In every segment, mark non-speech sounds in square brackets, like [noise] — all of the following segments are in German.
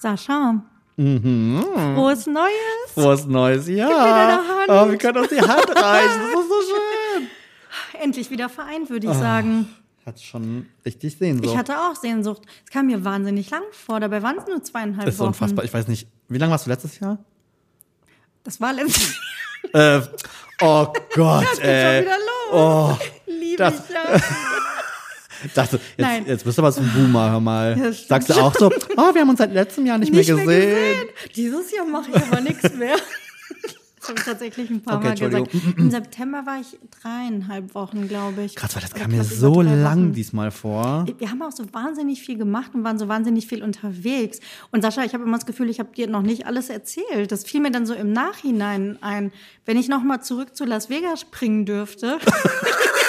Sascha. Frohes Neues. Frohes Neues mir Jahr. deine Hand. Oh, wir können uns die Hand reichen. Das ist so schön. Endlich wieder vereint, würde ich sagen. Hat schon richtig Sehnsucht. Ich hatte auch Sehnsucht. Es kam mir wahnsinnig lang vor. Dabei waren es nur zweieinhalb das ist Wochen. unfassbar. Ich weiß nicht, wie lange warst du letztes Jahr? Das war letztes Äh, oh [laughs] Gott, Jahr. ey. schon wieder los. Oh, Liebe das- ich ja. Dachte, Nein. jetzt, jetzt bist du aber so ein Boomer, hör mal. Ja, Sagst du auch so, oh, wir haben uns seit letztem Jahr nicht, Nicht mehr gesehen. Dieses Jahr mache ich aber nichts mehr. [laughs] Das habe ich tatsächlich ein paar Okay, Mal gesagt. Im September war ich dreieinhalb Wochen, glaube ich. Krass, weil das kam mir so lang diesmal vor. Wir haben auch so wahnsinnig viel gemacht und waren so wahnsinnig viel unterwegs. Und Sascha, ich habe immer das Gefühl, ich habe dir noch nicht alles erzählt. Das fiel mir dann so im Nachhinein ein. Wenn ich noch mal zurück zu Las Vegas springen dürfte, [laughs]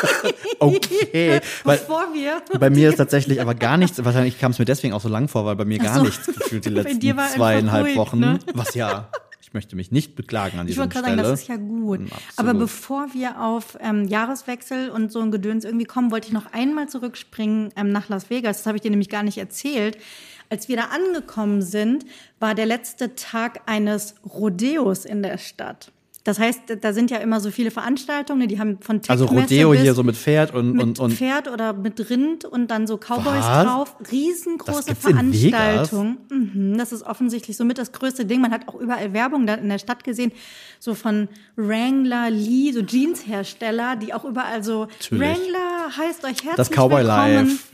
Okay, [laughs] bevor wir bei mir ist tatsächlich aber gar nichts, wahrscheinlich kam es mir deswegen auch so lang vor, weil bei mir gar so. nichts [laughs] gefühlt die letzten dir war einfach zweieinhalb ruhig, Wochen. ne? Was ja, ich möchte mich nicht beklagen an Ich dieser wollte gerade Stelle. sagen, das ist ja gut. Mm, absolut. Aber bevor wir auf ähm, Jahreswechsel und so ein Gedöns irgendwie kommen, wollte ich noch einmal zurückspringen ähm, nach Las Vegas. Das habe ich dir nämlich gar nicht erzählt. Als wir da angekommen sind, war der letzte Tag eines Rodeos in der Stadt. Das heißt, da sind ja immer so viele Veranstaltungen, die haben von also Tech-Messe Rodeo hier so mit Pferd und, mit und, und Pferd oder mit Rind und dann so Cowboys Was? drauf. Riesengroße gibt's in Veranstaltung. Mhm, das ist offensichtlich somit das größte Ding. Man hat auch überall Werbung da in der Stadt gesehen, so von Wrangler, Lee, so Jeanshersteller, die auch überall so Natürlich. Wrangler heißt euch herzlich das Cowboy willkommen. Life.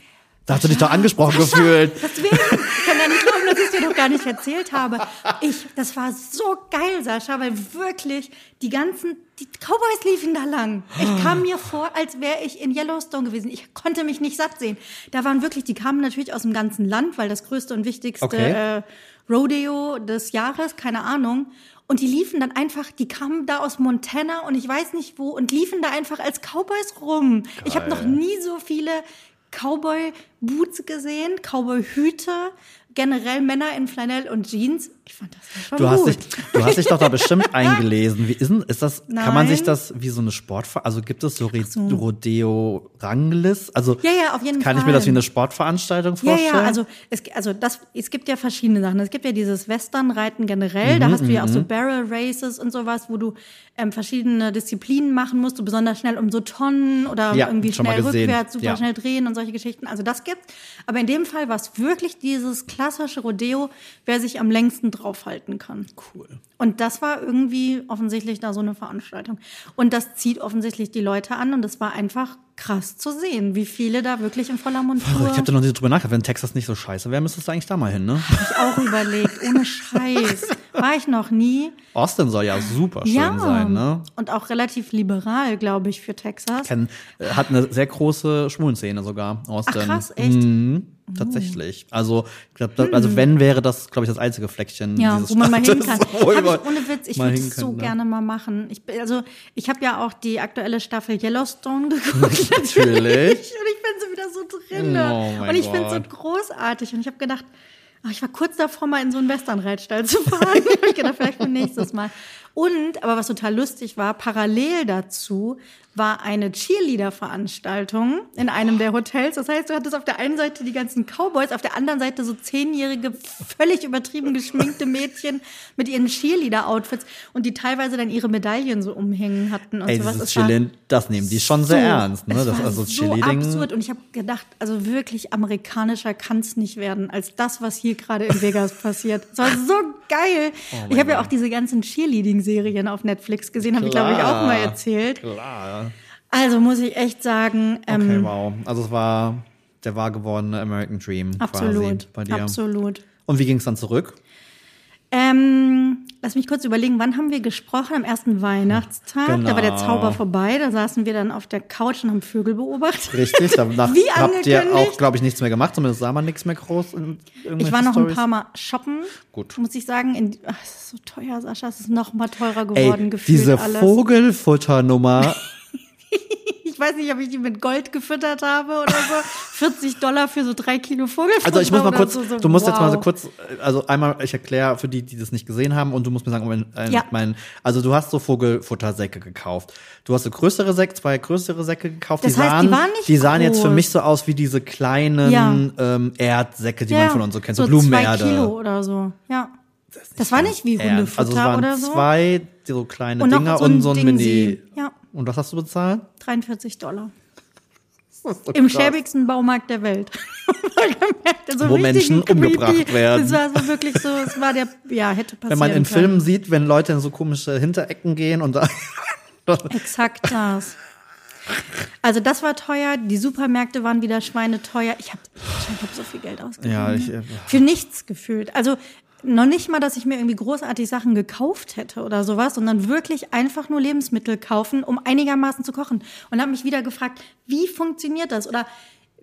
Da hast du dich doch angesprochen Sascha, gefühlt. Deswegen, ich kann gar nicht glauben, dass ich es dir noch gar nicht erzählt habe. Ich, das war so geil, Sascha, weil wirklich die ganzen, die Cowboys liefen da lang. Ich kam mir vor, als wäre ich in Yellowstone gewesen. Ich konnte mich nicht satt sehen. Da waren wirklich, die kamen natürlich aus dem ganzen Land, weil das größte und wichtigste Okay. äh, Rodeo des Jahres, keine Ahnung. Und die liefen dann einfach, die kamen da aus Montana und ich weiß nicht wo und liefen da einfach als Cowboys rum. Ich habe noch nie so viele Cowboy-Boots gesehen, Cowboy-Hüte, generell Männer in Flanell und Jeans. Ich fand das ja schon Du hast, dich, du hast dich doch da [laughs] bestimmt eingelesen. Wie ist, denn, ist das, kann man sich Nein. das wie so eine Sportver also gibt es so, Re Rodeo-Ranglist? Also Ja, ja, auf jeden kann ich mir Fall. das wie eine Sportveranstaltung Ja, vorstellen? ja, also es, also das, es gibt ja verschiedene Sachen. Es gibt ja dieses Westernreiten generell, Mhm, da hast du ja auch so Barrel Races und sowas, wo du ähm, verschiedene Disziplinen machen musst, du besonders schnell um so Tonnen oder Ja, irgendwie schnell rückwärts, super Ja. schnell drehen und solche Geschichten. Also das gibt's. Aber in dem Fall war es wirklich dieses klassische Rodeo, wer sich am längsten draufhalten kann. cool. Und das war irgendwie offensichtlich da so eine Veranstaltung. Und das zieht offensichtlich die Leute an und es war einfach krass zu sehen, wie viele da wirklich in voller Montur. Ich habe da noch nicht drüber nachgedacht. Wenn Texas nicht so scheiße wäre, müsstest du eigentlich da mal hin, ne? ich auch überlegt, ohne Scheiß. War ich noch nie. Austin soll ja super schön ja. sein, ne? Und auch relativ liberal, glaube ich, für Texas. Ken, äh, hat eine sehr große Schwulenszene sogar, Austin. Ach, krass, echt? Mhm, tatsächlich. Also, ich glaub, da, also wenn, wäre das, glaube ich, das einzige Fleckchen Ja, dieses wo man mal hin Staates, kann. [laughs] Hab ich, ohne Witz, ich würde es so ne? gerne mal machen. Ich, bin- also, ich habe ja auch die aktuelle Staffel Yellowstone [laughs] geguckt. Natürlich. Und ich bin so wieder so drin. Oh und ich finde es so großartig. Und ich habe gedacht, ach, ich war kurz davor, mal in so einen Westernreitstall zu fahren. [laughs] ich gedacht, vielleicht für nächstes Mal. Und, aber was total lustig war, parallel dazu war eine Cheerleader-Veranstaltung in einem der Hotels. Das heißt, du hattest auf der einen Seite die ganzen Cowboys, auf der anderen Seite so zehnjährige, völlig übertrieben geschminkte Mädchen mit ihren Cheerleader-Outfits und die teilweise dann ihre Medaillen so umhängen hatten und Ey, sowas. dieses Chillen, das nehmen die schon sehr so- ernst, ne? Das, war also so Cheerleading. absurd und ich habe gedacht, also wirklich amerikanischer kann es nicht werden als das, was hier gerade in Vegas passiert. Es war so geil. Oh ich habe ja auch diese ganzen Cheerleading-Serien auf Netflix gesehen, habe ich glaube ich auch mal erzählt. Klar. Also muss ich echt sagen, ähm, Okay, wow. Also es war der wahr gewordene American Dream absolut, quasi bei dir. absolut. Und wie ging es dann zurück? Ähm, lass mich kurz überlegen, wann haben wir gesprochen? Am ersten Weihnachtstag. Da war der Genau. Zauber vorbei. Da saßen wir dann auf der Couch und haben Vögel beobachtet. Richtig, danach [laughs] Wie habt ihr auch, glaube ich, nichts mehr gemacht, zumindest sah man nichts mehr groß Ich war noch ein Stories. paar Mal shoppen. Gut. Muss ich sagen, in, ach, es ist so teuer, Sascha. Es ist noch mal teurer Ey, geworden, gefühlt diese alles. Vogelfutternummer, [laughs] [laughs] ich weiß nicht, ob ich die mit Gold gefüttert habe oder so. 40 Dollar für so drei Kilo Vogelfutter. Also ich muss mal kurz, so, so, du musst jetzt mal so wow. kurz, also einmal, ich erkläre für die, die das nicht gesehen haben und du musst mir sagen, mein, äh, Ja. mein, also du hast so Vogelfuttersäcke gekauft. Du hast so größere Säcke, zwei größere Säcke gekauft. Das die heißt, sahen, die waren nicht Die sahen jetzt für groß. mich so aus wie diese kleinen Ja. ähm, Erdsäcke, die Ja, man von uns so kennt, so, Zwei Blumenerde. Kilo oder so, ja. Das war nicht wie. Hundefutter Also es waren oder so. zwei so kleine Und noch Dinger so ein und so ein Mini. Dingsi. Ja. Und was hast du bezahlt? 43 Dollar. [laughs] Das so Im krass. schäbigsten Baumarkt der Welt. [laughs] Gemerkt, also Wo Menschen creepy. umgebracht werden. Das war so wirklich so, es war der, ja, hätte passieren Wenn man in können. Filmen sieht, wenn Leute in so komische Hinterecken gehen und da [laughs] Exakt das. Also das war teuer, die Supermärkte waren wieder schweineteuer. Ich habe ich hab so viel Geld ausgegeben. Ja, ich, äh, Für nichts gefühlt. Also noch nicht mal, dass ich mir irgendwie großartig Sachen gekauft hätte oder sowas, sondern wirklich einfach nur Lebensmittel kaufen, um einigermaßen zu kochen. Und habe mich wieder gefragt, wie funktioniert das? Oder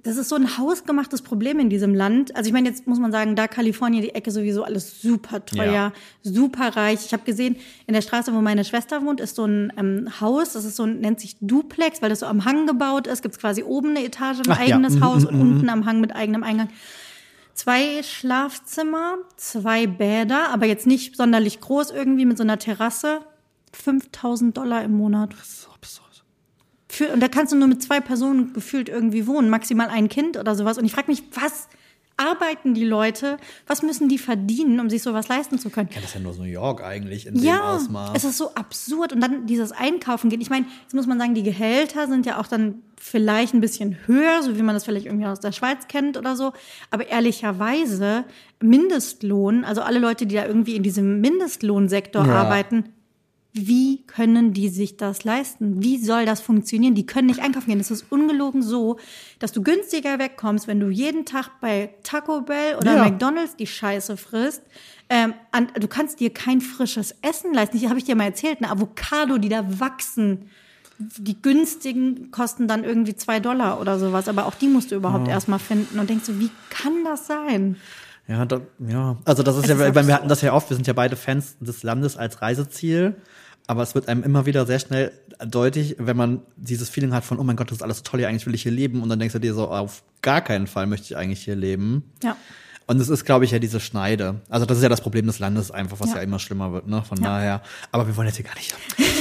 das ist so ein hausgemachtes Problem in diesem Land. Also ich meine, jetzt muss man sagen, da Kalifornien, die Ecke sowieso alles super teuer, Ja. super reich. Ich habe gesehen, in der Straße, wo meine Schwester wohnt, ist so ein ähm, Haus, das ist so ein, nennt sich Duplex, weil das so am Hang gebaut ist. Gibt quasi oben eine Etage, ein Ach ja. eigenes Mhm, Haus mhm, und unten am Hang mit eigenem Eingang. Zwei Schlafzimmer, zwei Bäder, aber jetzt nicht sonderlich groß irgendwie mit so einer Terrasse. 5000 Dollar im Monat. so absurd. Für, und da kannst du nur mit zwei Personen gefühlt irgendwie wohnen, maximal ein Kind oder sowas. Und ich frage mich, was arbeiten die Leute? Was müssen die verdienen, um sich sowas leisten zu können? Ja, das ist ja nur New York eigentlich in dem Ja, Ausmaß. es ist so absurd. Und dann dieses Einkaufen gehen. Ich meine, jetzt muss man sagen, die Gehälter sind ja auch dann vielleicht ein bisschen höher, so wie man das vielleicht irgendwie aus der Schweiz kennt oder so. Aber ehrlicherweise, Mindestlohn, also alle Leute, die da irgendwie in diesem Mindestlohnsektor Ja. arbeiten, wie können die sich das leisten? Wie soll das funktionieren? Die können nicht einkaufen gehen. Es ist ungelogen so, dass du günstiger wegkommst, wenn du jeden Tag bei Taco Bell oder Ja. McDonald's die Scheiße frisst. Ähm, an, du kannst dir kein frisches Essen leisten. Das habe ich dir mal erzählt. Eine Avocado, die da wachsen. Die günstigen kosten dann irgendwie zwei Dollar oder sowas. Aber auch die musst du überhaupt erstmal finden. Und denkst du, wie kann das sein? Ja, da, ja. Also das ist Es ja, ist wir hatten das ja oft, wir sind ja beide Fans des Landes als Reiseziel. Aber es wird einem immer wieder sehr schnell deutlich, wenn man dieses Feeling hat von, oh mein Gott, das ist alles toll, eigentlich will ich hier leben. Und dann denkst du dir so, auf gar keinen Fall möchte ich eigentlich hier leben. Ja. Und es ist, glaube ich, ja diese Schneide. Also das ist ja das Problem des Landes einfach, was ja, Ja. immer schlimmer wird, ne? Von Ja. daher. Aber wir wollen jetzt hier gar nicht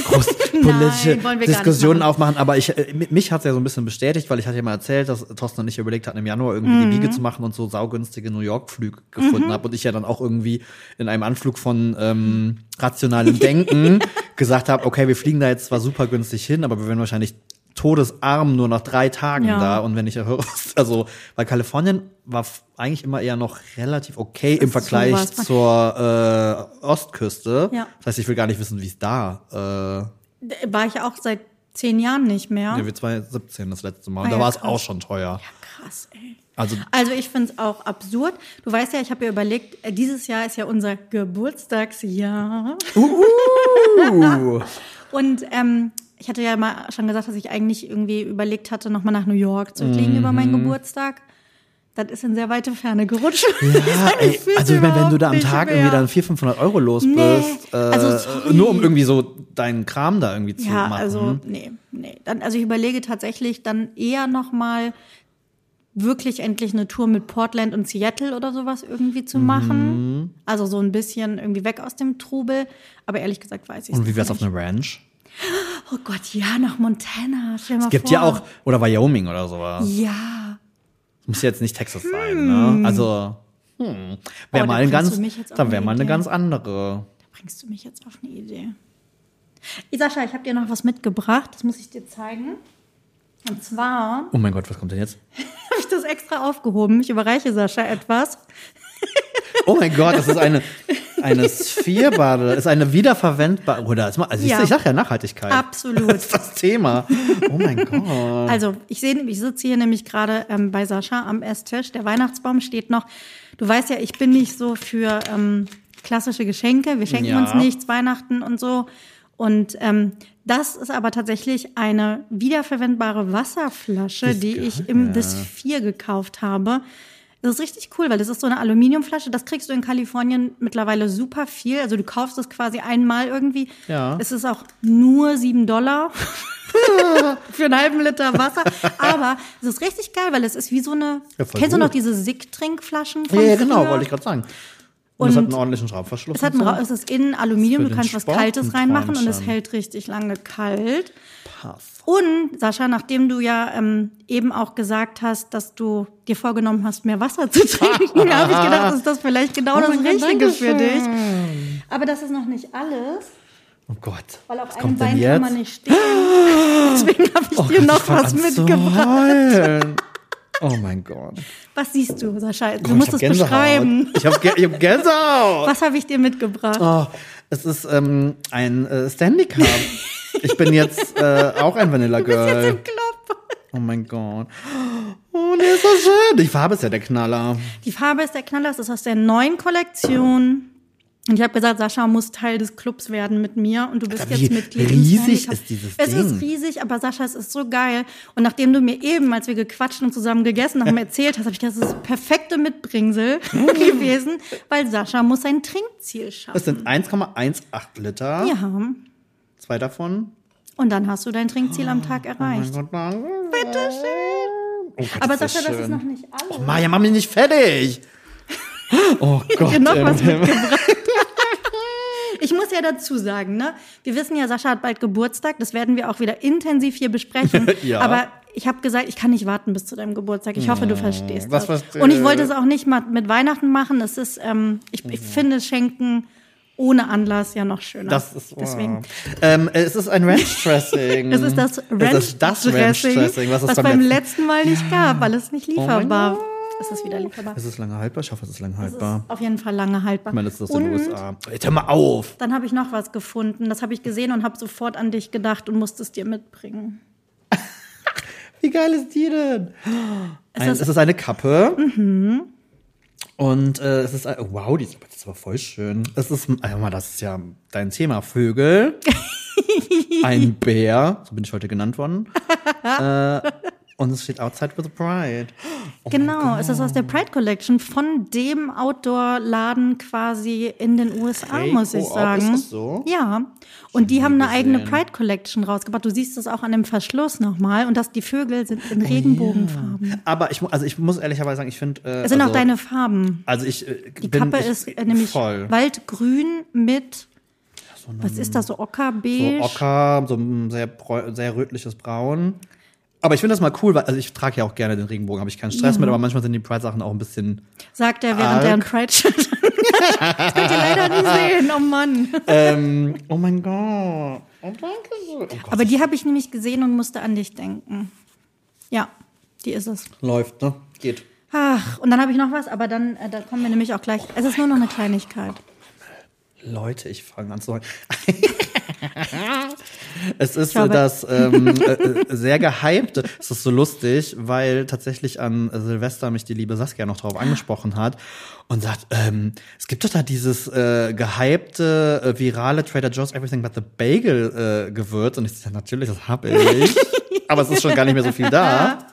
groß [laughs] Nein, politische nicht Diskussionen machen. aufmachen. Aber ich, äh, mich hat es ja so ein bisschen bestätigt, weil ich hatte ja mal erzählt, dass Thorsten und ich überlegt hatten, im Januar irgendwie die Mhm. Biege zu machen und so saugünstige New York-Flüge gefunden habe. Und ich ja dann auch irgendwie in einem Anflug von ähm, rationalem Denken [laughs] gesagt habe, okay, wir fliegen da jetzt zwar super günstig hin, aber wir werden wahrscheinlich todesarm nur nach drei Tagen Ja. da. Und wenn ich höre, [laughs] also, weil Kalifornien war eigentlich immer eher noch relativ okay im Vergleich sowas. zur äh, Ostküste. Ja. Das heißt, ich will gar nicht wissen, wie es da. Äh, War ich auch seit zehn Jahren nicht mehr. ja, wie 2017 das letzte Mal. Und Ah, da ja, war es auch schon teuer. Krass, ey. Also Also ich finde es auch absurd. Du weißt ja, ich habe ja überlegt, äh, dieses Jahr ist ja unser Geburtstagsjahr. uh, [laughs] Und ähm, ich hatte ja mal schon gesagt, dass ich eigentlich irgendwie überlegt hatte, nochmal nach New York zu fliegen über meinen Geburtstag. Das ist in sehr weite Ferne gerutscht. ja, [laughs] ey, also ich meine, wenn du da am nicht Tag mehr. irgendwie dann 400, 500 Euro los Nee, bist, äh, also nur um irgendwie so deinen Kram da irgendwie zu Ja, machen. also nee, nee. Dann, also ich überlege tatsächlich dann eher nochmal wirklich endlich eine Tour mit Portland und Seattle oder sowas irgendwie zu Mhm. machen. Also so ein bisschen irgendwie weg aus dem Trubel. Aber ehrlich gesagt weiß ich Und wie wär's nicht. auf einer Ranch? Oh Gott, ja, nach Montana. Stell mal Es gibt vor. ja auch, oder Wyoming oder sowas. Ja. Muss jetzt nicht Texas sein, ne? Also, hm, Oh, wäre da mal ein ganz, dann wäre eine mal eine Idee. ganz andere. Bringst du mich jetzt auf eine Idee? Sascha, ich habe dir noch was mitgebracht. Das muss ich dir zeigen. Und zwar Oh mein Gott, was kommt denn jetzt? [laughs] habe ich das extra aufgehoben. Ich überreiche Sascha etwas. Oh mein Gott, das ist eine, [laughs] eine [laughs] Sphärbade, ist eine wiederverwendbare, oder, ist mal- also ich, Ja. ich sag ja Nachhaltigkeit. Absolut. [laughs] Das ist das Thema. Oh mein Gott. Also, ich sehe, ich sitze hier nämlich gerade ähm, bei Sascha am Esstisch. Der Weihnachtsbaum steht noch. Du weißt ja, ich bin nicht so für ähm, klassische Geschenke. Wir schenken Ja. uns nichts, Weihnachten und so. Und ähm, das ist aber tatsächlich eine wiederverwendbare Wasserflasche, die ge- ich im ja. This 4 gekauft habe. Das ist richtig cool, weil das ist so eine Aluminiumflasche. Das kriegst du in Kalifornien mittlerweile super viel. Also du kaufst es quasi einmal irgendwie. Ja. Es ist auch nur sieben Dollar. [laughs] für einen halben Liter Wasser. Aber es ist richtig geil, weil es ist wie so eine. Ja, kennst du noch gut. diese Sick-Trinkflaschen von Ja, ja, genau, früher? wollte ich gerade sagen. Und, es Und hat einen ordentlichen Schraubverschluss. Es, hat und ein, so. Ra- es ist innen Aluminium, du kannst was Kaltes ein reinmachen und es hält richtig lange kalt. Pass. Und Sascha, nachdem du ja ähm, eben auch gesagt hast, dass du dir vorgenommen hast, mehr Wasser zu [laughs] trinken, [laughs] habe ich gedacht, ist das vielleicht genau das mein Gott, Richtige für dich. Aber das ist noch nicht alles, Oh Gott. weil auf was einem Bein kann man nicht stehen. [gasps] Deswegen habe ich Oh dir Gott, noch ich was mitgebracht. Oh mein Gott. Was siehst du, Sascha? Du Oh, musst es beschreiben. Ich habe Gänsehaut. Was habe ich dir mitgebracht? Oh, es ist ähm, ein äh, Standy Cup. Ich bin jetzt [laughs] äh, auch ein Vanilla Du bist jetzt Girl. im Club. Oh mein Gott. Oh, der ist so schön. Die Farbe ist ja der Knaller. Die Farbe ist der Knaller, es ist aus der neuen Kollektion. Und ich habe gesagt, Sascha muss Teil des Clubs werden mit mir und du bist Aber jetzt Mitglied. riesig ist dieses es Ding? ist riesig, aber Sascha, es ist so geil. Und nachdem du mir eben, als wir gequatscht und zusammen gegessen haben, [laughs] erzählt hast, habe ich gedacht, das ist das perfekte Mitbringsel [laughs] [laughs] gewesen, weil Sascha muss sein Trinkziel Das schaffen. sind 1,18 Liter. Ja. Zwei davon. Und dann hast du dein Trinkziel am Tag Oh mein erreicht. Gott. Bitte schön. Oh Gott, Aber das Sascha, das ist noch nicht alles. Oh Maja, mach mich nicht fertig. Oh Gott. dir noch was Himmel. Ich muss ja dazu sagen, ne? Wir wissen ja, Sascha hat bald Geburtstag. Das werden wir auch wieder intensiv hier besprechen. [laughs] Ja. Aber ich habe gesagt, ich kann nicht warten bis zu deinem Geburtstag. Ich hoffe, du verstehst was das. verstehe. Und ich wollte es auch nicht mal mit Weihnachten machen. Es ist, ähm, ich, ich finde Schenken ohne Anlass ja noch schöner. Das ist wow. deswegen. Ähm, es ist ein Ranch Dressing. [laughs] Es ist das Ranch das Dressing, was es was beim, letzten. Mal nicht gab, weil es nicht lieferbar. Gott. es ist wieder lieferbar. Es ist lange haltbar. Ich hoffe, es ist lange Es ist haltbar. auf jeden Fall lange haltbar. Ich meine, das ist aus den USA. Jetzt hör mal auf. Dann habe ich noch was gefunden. Das habe ich gesehen und habe sofort an dich gedacht und musste es dir mitbringen. [laughs] Wie geil ist die denn? Ein, das- es ist eine Kappe. Und äh, es ist, ein- wow, die ist, aber- das ist aber voll schön. Es ist, also mal, das ist ja dein Thema, Vögel. [laughs] ein Bär, so bin ich heute genannt worden. [laughs] äh, und es steht Outside with a Pride. Oh Genau, es ist aus der Pride Collection von dem Outdoor-Laden quasi in den USA, Hey, muss ich Coop, sagen. ist das so? Ja. Und die nie haben eine eigene gesehen. Pride Collection rausgebracht. Du siehst das auch an dem Verschluss nochmal. Und dass die Vögel sind Oh in Regenbogenfarben. Aber ich, also ich muss ehrlicherweise sagen, ich finde. Äh, Es sind also, auch deine Farben. Also ich äh, Die bin, Kappe ich, ist äh, nämlich voll. Waldgrün mit, was ist das, so So Ockerbeige? ocker, so ein sehr, sehr rötliches Braun. Aber ich finde das mal cool, weil also ich trage ja auch gerne den Regenbogen, habe ich keinen Stress mit, aber manchmal sind die Pride-Sachen auch ein bisschen. Sagt er, während Arg. er ein Pride-Shirt [laughs] Das könnt ihr leider nicht [laughs] sehen, oh Mann. Ähm, oh mein Gott. Oh, danke schön. Oh Aber die habe ich nämlich gesehen und musste an dich denken. Ja, die ist es. läuft, ne? Geht. Ach, und dann habe ich noch was, aber dann äh, da kommen wir nämlich auch gleich. Es ist nur noch eine Kleinigkeit. Leute, ich fange an zu heulen. [laughs] es ist äh, das ähm, äh, äh, sehr gehypte. Es ist so lustig, weil tatsächlich an Silvester mich die liebe Saskia noch drauf angesprochen hat und sagt, ähm, es gibt doch da dieses äh, gehypte, äh, virale Trader Joe's Everything But the Bagel äh, Gewürz. Und ich sage, natürlich, das habe ich. [laughs] Aber es ist schon gar nicht mehr so viel da.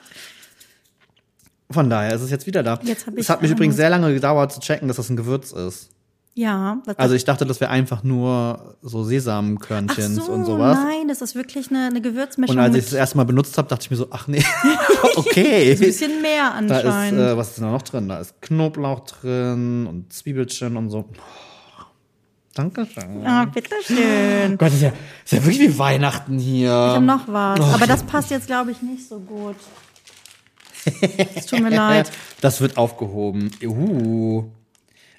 Von daher ist es jetzt wieder da. Jetzt hab es ich hat mich übrigens sehr lange gedauert zu checken, dass das ein Gewürz ist. Ja, Also ich dachte, das wäre einfach nur so Ach Sesamkörnchens so, und sowas. Nein, das ist wirklich eine, eine Gewürzmischung. Und als ich es das erste Mal benutzt habe, dachte ich mir so, ach nee, [laughs] [laughs] okay. ein bisschen mehr Da ist, anscheinend. äh, was ist da noch drin? Da ist Knoblauch drin und Zwiebelchen und so. Oh, Dankeschön. Ah, bitteschön. Gott, ist ja, ist ja wirklich wie Weihnachten hier. Ich habe noch was, Oh, aber das passt jetzt, glaube ich, nicht so gut. Es tut mir [laughs] leid. Das wird aufgehoben. Uh.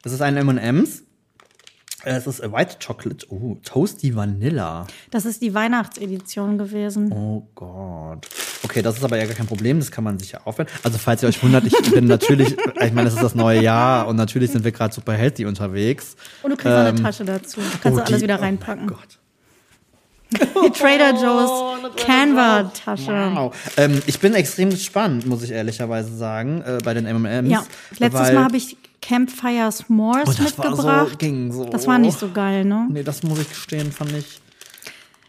Das ist ein M&M's. Es ist White Chocolate. Uh, Toasty Vanilla. Das ist die Weihnachtsedition gewesen. Oh Gott. Okay, das ist aber ja gar kein Problem, das kann man sich ja aufwenden. Also falls ihr euch wundert, ich bin natürlich, [laughs] ich meine, es ist das neue Jahr und natürlich sind wir gerade super healthy unterwegs. Und du kriegst noch eine Ähm, Tasche dazu. Kannst oh, du alles wieder Oh reinpacken. Gott. die [laughs] Trader Joe's Canva-Tasche. Wow. Ähm, ich bin extrem gespannt, muss ich ehrlicherweise sagen, äh, bei den M&M's. Ja, letztes Mal habe ich Campfire S'mores Oh, das war mitgebracht. so, ging so. Das war nicht so geil, ne? Nee, das muss ich gestehen, fand ich.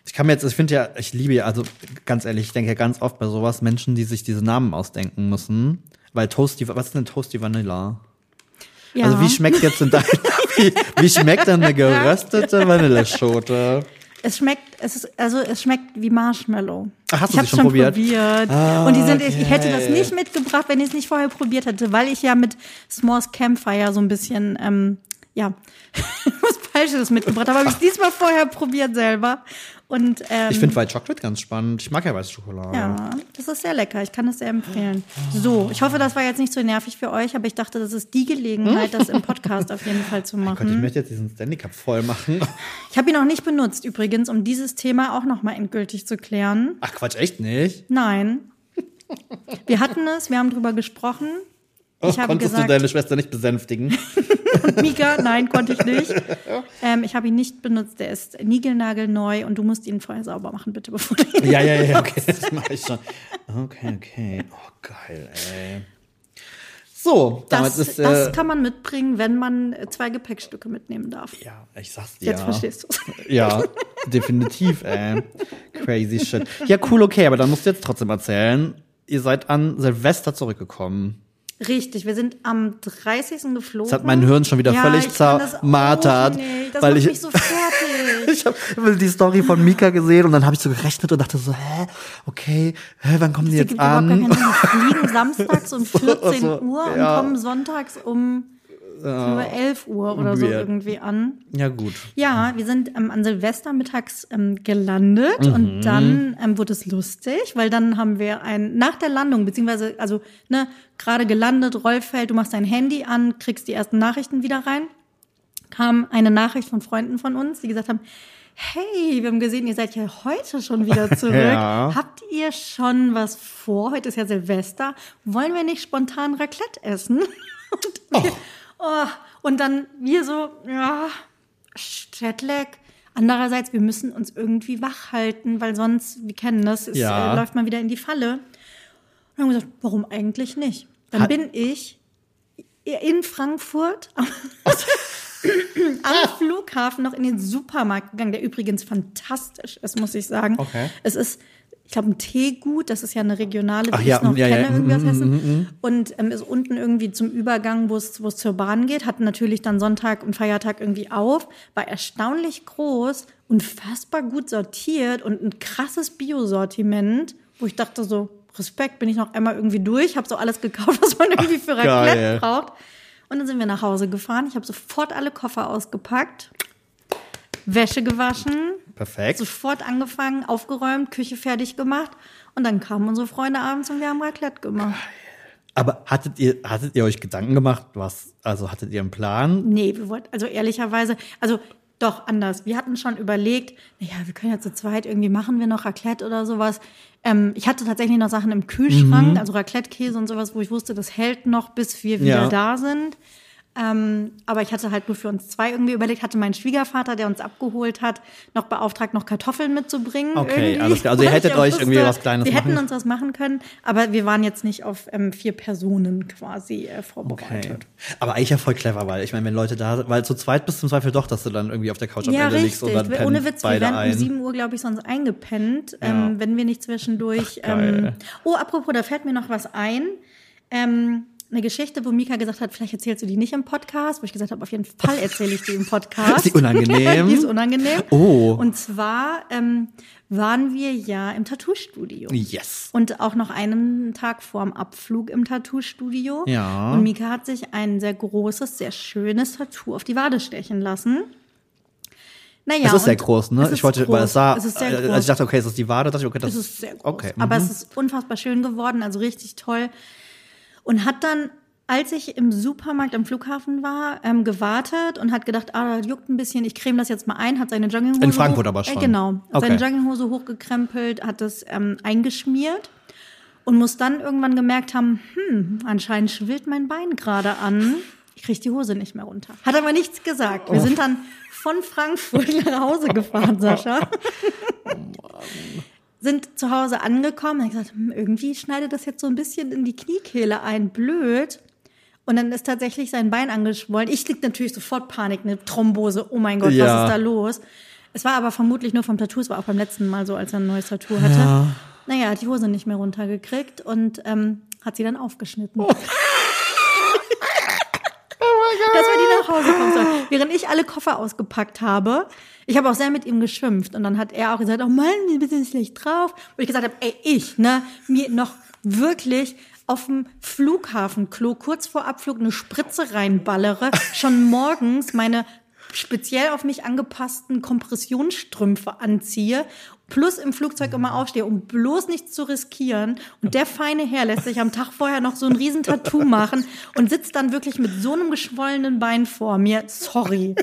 Ich kann mir jetzt, ich finde ja, ich liebe ja, also ganz ehrlich, ich denke ja ganz oft bei sowas Menschen, die sich diese Namen ausdenken müssen. Weil Toasty, was ist denn Toasty Vanilla? Ja. Also wie schmeckt jetzt denn dein, [laughs] wie, wie schmeckt denn eine geröstete [laughs] Vanilleschote? Es schmeckt, es ist, also es schmeckt wie Marshmallow. Ach, hast du ich habe sie schon schon probiert? probiert. Ah, und die sind, ich, ich hätte das okay. nicht mitgebracht, wenn ich es nicht vorher probiert hätte, weil ich ja mit S'mores Campfire so ein bisschen, ähm, ja, [laughs] was Falsches mitgebracht habe. Habe ich diesmal vorher probiert selber. Und ähm, Ich finde White Chocolate ganz spannend. Ich mag ja weiße Schokolade. ja, das ist sehr lecker. Ich kann das sehr empfehlen. So, ich hoffe, das war jetzt nicht so nervig für euch, aber ich dachte, das ist die Gelegenheit, das im Podcast auf jeden Fall zu [laughs] Gott, ich machen. möchte jetzt diesen Stanley Cup voll machen. [laughs] Ich habe ihn noch nicht benutzt, übrigens, um dieses Thema auch nochmal endgültig zu klären. Ach Quatsch, echt nicht? Nein. Wir hatten es, wir haben drüber gesprochen. Ich Oh, habe konntest gesagt, du deine Schwester nicht besänftigen? [laughs] Mika, nein, konnte ich nicht. Ähm, ich habe ihn nicht benutzt, der ist niegelnagelneu und du musst ihn vorher sauber machen, bitte, bevor du ihn ja, ja, ja, okay, das mache ich schon. Okay, okay. Oh, geil, ey. So, damit das, ist. Äh, das kann man mitbringen, wenn man äh, zwei Gepäckstücke mitnehmen darf. ja, ich sag's dir. Jetzt verstehst du [laughs] Ja, definitiv, ey. Crazy shit. Ja, cool, okay, aber dann musst du jetzt trotzdem erzählen. Ihr seid an Silvester zurückgekommen. Richtig, wir sind am 30. geflogen. Das hat mein Hirn schon wieder ja, völlig das zermartert. Das weil macht ich- mich so fertig. [laughs] Ich habe die Story von Mika gesehen und dann habe ich so gerechnet und dachte so, hä, okay, hä, wann kommen die Es jetzt gar an? keinen Sinn. Wir fliegen samstags um 14 [laughs] so, Uhr und ja. kommen sonntags um über 11 Uhr oder so Weird. irgendwie an. Ja, gut. Ja, wir sind ähm, an Silvester mittags ähm, gelandet Mhm. und dann ähm, wurde es lustig, weil dann haben wir ein nach der Landung beziehungsweise also ne gerade gelandet Rollfeld, du machst dein Handy an, kriegst die ersten Nachrichten wieder rein, kam eine Nachricht von Freunden von uns, die gesagt haben, hey, wir haben gesehen, ihr seid ja heute schon wieder [laughs] zurück. Ja. Habt ihr schon was vor? Heute ist ja Silvester. Wollen wir nicht spontan Raclette essen? [laughs] Und, wir, oh. Und dann wir so, ja, Jetlag. Andererseits, wir müssen uns irgendwie wach halten, weil sonst, wir kennen das, es Ja. äh, läuft mal wieder in die Falle. Und dann haben wir gesagt, warum eigentlich nicht? Dann Hat- bin ich in Frankfurt am, [laughs] [laughs] am Flughafen noch in den Supermarkt gegangen, der übrigens fantastisch ist, muss ich sagen. Okay. Es ist, ich glaube, ein Teegut, das ist ja eine regionale, die ja, ich noch ja, ja, kenne, irgendwie aus mm, Hessen. Und ähm, ist unten irgendwie zum Übergang, wo es zur Bahn geht, hat natürlich dann Sonntag und Feiertag irgendwie auf, war erstaunlich groß, unfassbar gut sortiert und ein krasses Biosortiment, wo ich dachte so, Respekt, bin ich noch einmal irgendwie durch, habe so alles gekauft, [laughs] was man irgendwie für. Raclette braucht. Und dann sind wir nach Hause gefahren. Ich habe sofort alle Koffer ausgepackt, Wäsche gewaschen, Perfekt. sofort angefangen, aufgeräumt, Küche fertig gemacht. Und dann kamen unsere Freunde abends und wir haben Raclette gemacht. Aber hattet ihr, hattet ihr euch Gedanken gemacht, was, also hattet ihr einen Plan? Nee, wir wollten, also ehrlicherweise, also doch anders. Wir hatten schon überlegt, naja, wir können ja zu zweit irgendwie machen wir noch Raclette oder sowas. Ähm, ich hatte tatsächlich noch Sachen im Kühlschrank, Mhm. also Raclette-Käse und sowas, wo ich wusste, das hält noch, bis wir wieder Ja. da sind. Ähm, aber ich hatte halt nur für uns zwei irgendwie überlegt, hatte mein Schwiegervater, der uns abgeholt hat, noch beauftragt, noch Kartoffeln mitzubringen. Okay, alles klar. Also [laughs] ihr hättet euch irgendwie was Kleines Wir hätten machen- uns was machen können, aber wir waren jetzt nicht auf ähm, vier Personen quasi äh, vorbereitet. Okay. Aber eigentlich ja voll clever, weil ich meine, wenn Leute da sind, weil zu zweit bist du im Zweifel doch, dass du dann irgendwie auf der Couch am Ja, Ende liegst und dann pennen Ohne Witz, wir beide wären um ein. 7 Uhr, glaube ich, sonst eingepennt, Ja. ähm, wenn wir nicht zwischendurch. Ach, geil. ähm, oh, apropos, da fällt mir noch was ein. Ähm, eine Geschichte, wo Mika gesagt hat, vielleicht erzählst du die nicht im Podcast, wo ich gesagt habe, auf jeden Fall erzähle ich die im [laughs] Podcast. Ist die unangenehm? [laughs] die ist unangenehm. Oh. Und zwar ähm, waren wir ja im Tattoo-Studio. Yes. Und auch noch einen Tag vorm Abflug im Tattoo-Studio. Ja. Und Mika hat sich ein sehr großes, sehr schönes Tattoo auf die Wade stechen lassen. Naja, es ist sehr groß, ne? Ich wollte, weil groß. es sah, es ist sehr äh, groß. als ich dachte, okay, es ist die Wade, dachte ich, okay, das es ist sehr groß. Okay. Aber mhm. es ist unfassbar schön geworden, also richtig toll. Und hat dann, als ich im Supermarkt am Flughafen war, ähm, gewartet und hat gedacht, ah, das juckt ein bisschen, ich creme das jetzt mal ein, hat seine Jogginghose. In Frankfurt hoch, aber schon. Äh, genau. Hat Okay. seine Jogginghose hochgekrempelt, hat das ähm, eingeschmiert und muss dann irgendwann gemerkt haben, hm, anscheinend schwillt mein Bein gerade an. Ich krieg die Hose nicht mehr runter. Hat aber nichts gesagt. Wir sind dann von Frankfurt [laughs] nach Hause gefahren, Sascha. [laughs] [laughs] sind zu Hause angekommen und ich gesagt, hm, irgendwie schneidet das jetzt so ein bisschen in die Kniekehle ein, blöd. Und dann ist tatsächlich sein Bein angeschwollen. Ich krieg natürlich sofort Panik, eine Thrombose. Oh mein Gott, Ja. was ist da los? Es war aber vermutlich nur vom Tattoo. Es war auch beim letzten Mal so, als er ein neues Tattoo hatte. Naja, hat die Hose nicht mehr runtergekriegt und ähm, hat sie dann aufgeschnitten. Oh Dass wir die nach Hause kommen sollen. Während ich alle Koffer ausgepackt habe. Ich habe auch sehr mit ihm geschimpft und dann hat er auch gesagt, oh Mann, wir sind schlecht drauf. Und ich gesagt habe, ey, ich, ne, mir noch wirklich auf dem Flughafenklo kurz vor Abflug eine Spritze reinballere, schon morgens meine speziell auf mich angepassten Kompressionsstrümpfe anziehe, plus im Flugzeug immer aufstehe, um bloß nichts zu riskieren. Und der feine Herr lässt sich am Tag vorher noch so ein Riesentattoo [laughs] machen und sitzt dann wirklich mit so einem geschwollenen Bein vor mir. Sorry.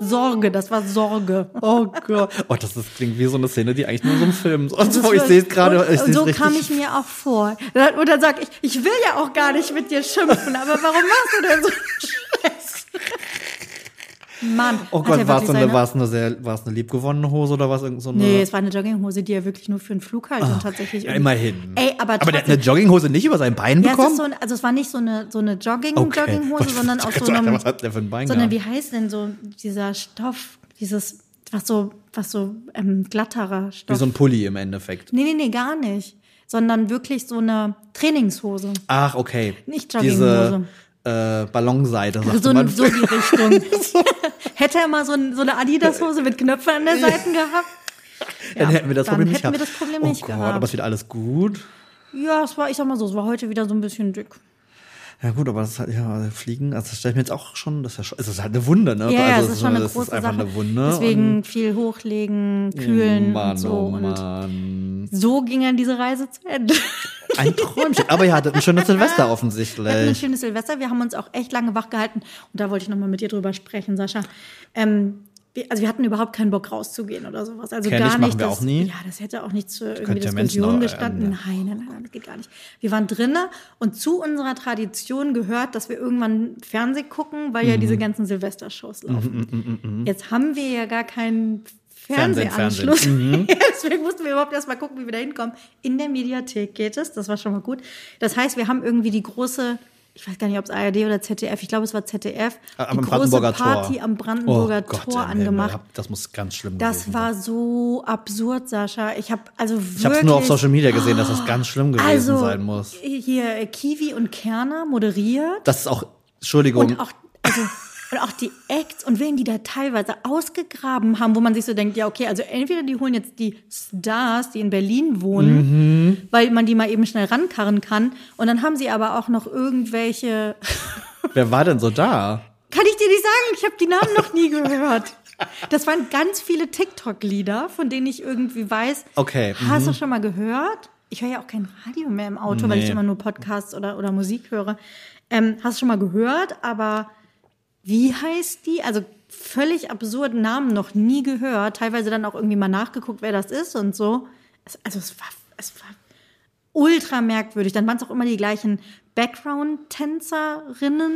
Sorge, das war Sorge. Oh Gott. Oh, das, das klingt wie so eine Szene, die eigentlich nur so ein Film ist. Oh, ich sehe es gerade. Und, so kam ich mir auch vor. Und dann sag ich, ich will ja auch gar nicht mit dir schimpfen, aber warum machst du denn so Scheiß? Mann. Oh Gott, war es eine, war's eine, sehr, war's eine liebgewonnene Hose oder was? So eine nee, es war eine Jogginghose, die er wirklich nur für einen Flug halt und tatsächlich. Ja, immerhin. Ey, aber, aber der hat eine Jogginghose nicht über sein Bein ja, bekommen? Es ist so, also es war nicht so eine, so eine Jogging, okay. Jogginghose, sondern auch so einem, was hat der für ein Bein sondern gehabt? wie heißt denn so dieser Stoff, dieses, was so, was so ähm, glatterer Stoff. Wie so ein Pulli im Endeffekt. Nee, nee, nee, gar nicht. Sondern wirklich so eine Trainingshose. Ach, okay. Nicht Jogginghose. Diese, äh, Ballonseite, sagt so, man. So die [laughs] Richtung. Hätte er mal so, ein, so eine Adidas-Hose mit Knöpfen an der Seite gehabt? Ja, dann hätten wir das dann Problem hätten nicht wir das Problem oh nicht Gott, gehabt. aber es wird alles gut. Ja, es war, ich sag mal so, es war heute wieder so ein bisschen dick. Ja gut, aber das ist halt, ja, Fliegen, also das stelle ich mir jetzt auch schon, das ist ja schon, es ist halt eine Wunde, ne? Ja, also, es ist schon eine das große ist einfach Sache. eine Wunde. Deswegen viel hochlegen, kühlen oh Mann, und so. Oh und so ging dann diese Reise zu Ende. [laughs] Ein Träumchen. Aber ihr hattet ein schönes Silvester Wir hatten ein offensichtlich. schönes Silvester. Wir haben uns auch echt lange wach gehalten. Und da wollte ich nochmal mit dir drüber sprechen, Sascha. Ähm, wir, also wir hatten überhaupt keinen Bock rauszugehen oder sowas. Also Kenn gar ich, nicht. das, auch nie. Ja, das hätte auch nicht zur irgendwie ja Diskussion Menschen auch, gestanden. ähm, nein, nein, nein, das geht gar nicht. Wir waren drinnen und zu unserer Tradition gehört, dass wir irgendwann Fernseh gucken, weil ja Mhm. diese ganzen Silvestershows laufen. Jetzt haben wir ja gar keinen Fernsehanschluss. Fernsehen. Mhm. [laughs] Deswegen mussten wir überhaupt erst mal gucken, wie wir da hinkommen. In der Mediathek geht es, das war schon mal gut. Das heißt, wir haben irgendwie die große, ich weiß gar nicht, ob es ARD oder ZDF, ich glaube, es war ZDF, Am die große Brandenburger Party Tor. am Brandenburger oh Gott, Tor Himmel. angemacht. Das muss ganz schlimm Das gewesen war so absurd, Sascha. Ich habe also wirklich. Ich habe es nur auf Social Media gesehen, dass das ganz schlimm gewesen also, sein muss. Hier äh, Kiwi und Kerner moderiert. Das ist auch, Entschuldigung, Und auch, also, und auch die Acts und wen die da teilweise ausgegraben haben, wo man sich so denkt, ja, okay, also entweder die holen jetzt die Stars, die in Berlin wohnen, Mhm. weil man die mal eben schnell rankarren kann. Und dann haben sie aber auch noch irgendwelche, [laughs] wer war denn so da? kann ich dir nicht sagen, ich habe die Namen noch nie gehört. Das waren ganz viele TikTok-Lieder, von denen ich irgendwie weiß. Okay, Hast du schon mal gehört? Ich höre ja auch kein Radio mehr im Auto, weil ich Nee. immer nur Podcasts oder, oder Musik höre. Ähm, hast du schon mal gehört, aber wie heißt die? Also völlig absurden Namen noch nie gehört. Teilweise dann auch irgendwie mal nachgeguckt, wer das ist und so. Es, also es war, es war ultra merkwürdig. Dann waren es auch immer die gleichen Background-Tänzerinnen,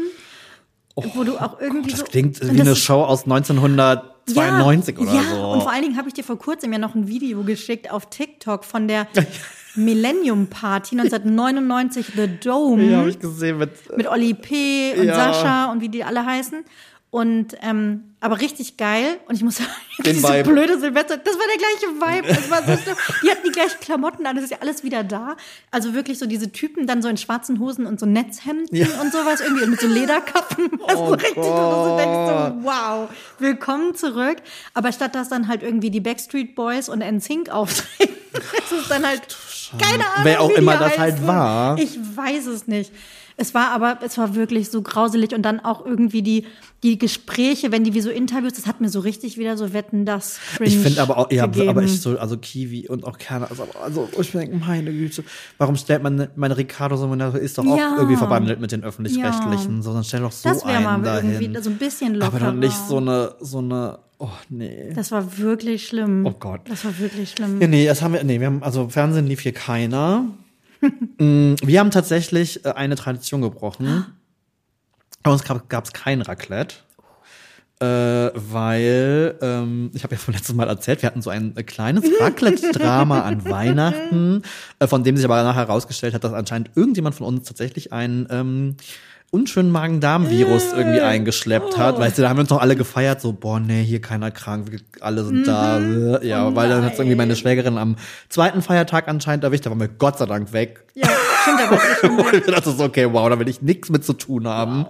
wo du auch irgendwie Das so. klingt wie eine Show aus 1992 oder ja, so. und vor allen Dingen habe ich dir vor kurzem ja noch ein Video geschickt auf TikTok von der [laughs] Millennium Party 1999 The Dome ja, habe ich gesehen mit. mit Oli P. und Ja. Sascha und wie die alle heißen. Und ähm, aber richtig geil. Und ich muss sagen, [laughs] diese Vibe. blöde Silvester, das war der gleiche Vibe. Das war so schlimm. Die hatten die gleichen Klamotten an, das ist ja alles wieder da. Also wirklich so diese Typen dann so in schwarzen Hosen und so Netzhemden Ja. und sowas irgendwie und mit so Lederkappen. [laughs] Oh so richtig, du so denkst so, wow, willkommen zurück. Aber statt dass dann halt irgendwie die Backstreet Boys und NSYNC auftreten, [laughs] ist es dann halt keine Ahnung, Wer auch immer das halt heißen. war. Ich weiß es nicht. Es war aber, es war wirklich so grauselig und dann auch irgendwie die, die Gespräche, wenn die wie so Interviews, das hat mir so richtig wieder so Wetten, das Ich finde aber auch, ja, gegeben. aber ich so, also Kiwi und auch Kerner, also, also ich denke, meine Güte, warum stellt man, meine Ricardo Simone ist doch auch Ja. irgendwie verbandelt mit den Öffentlich-Rechtlichen, so, dann stell doch so das wäre mal einen dahin. irgendwie so ein bisschen lockerer. aber dann nicht so eine, so eine, oh nee. Das war wirklich schlimm. Oh Gott. Das war wirklich schlimm. Ja, nee, das haben wir, nee, wir haben, also Fernsehen lief hier keiner. Mm, wir haben tatsächlich äh, eine Tradition gebrochen. Bei uns gab es kein Raclette. Äh, weil, ähm, ich habe ja vom letzten Mal erzählt, wir hatten so ein äh, kleines [laughs] Raclette-Drama an Weihnachten, äh, von dem sich aber nachher herausgestellt hat, dass anscheinend irgendjemand von uns tatsächlich ein ähm, unschönen Magen-Darm-Virus irgendwie eingeschleppt hat. Weißt du, da haben wir uns noch alle gefeiert, so, boah, nee, hier keiner krank, alle sind da. Ja, weil dann hat irgendwie meine Schwägerin am zweiten Feiertag anscheinend erwischt, da waren wir Gott sei Dank weg. Ja. Stimmt, ist schon [laughs] Und ich dachte so, okay, wow, da will ich nichts mit zu tun haben.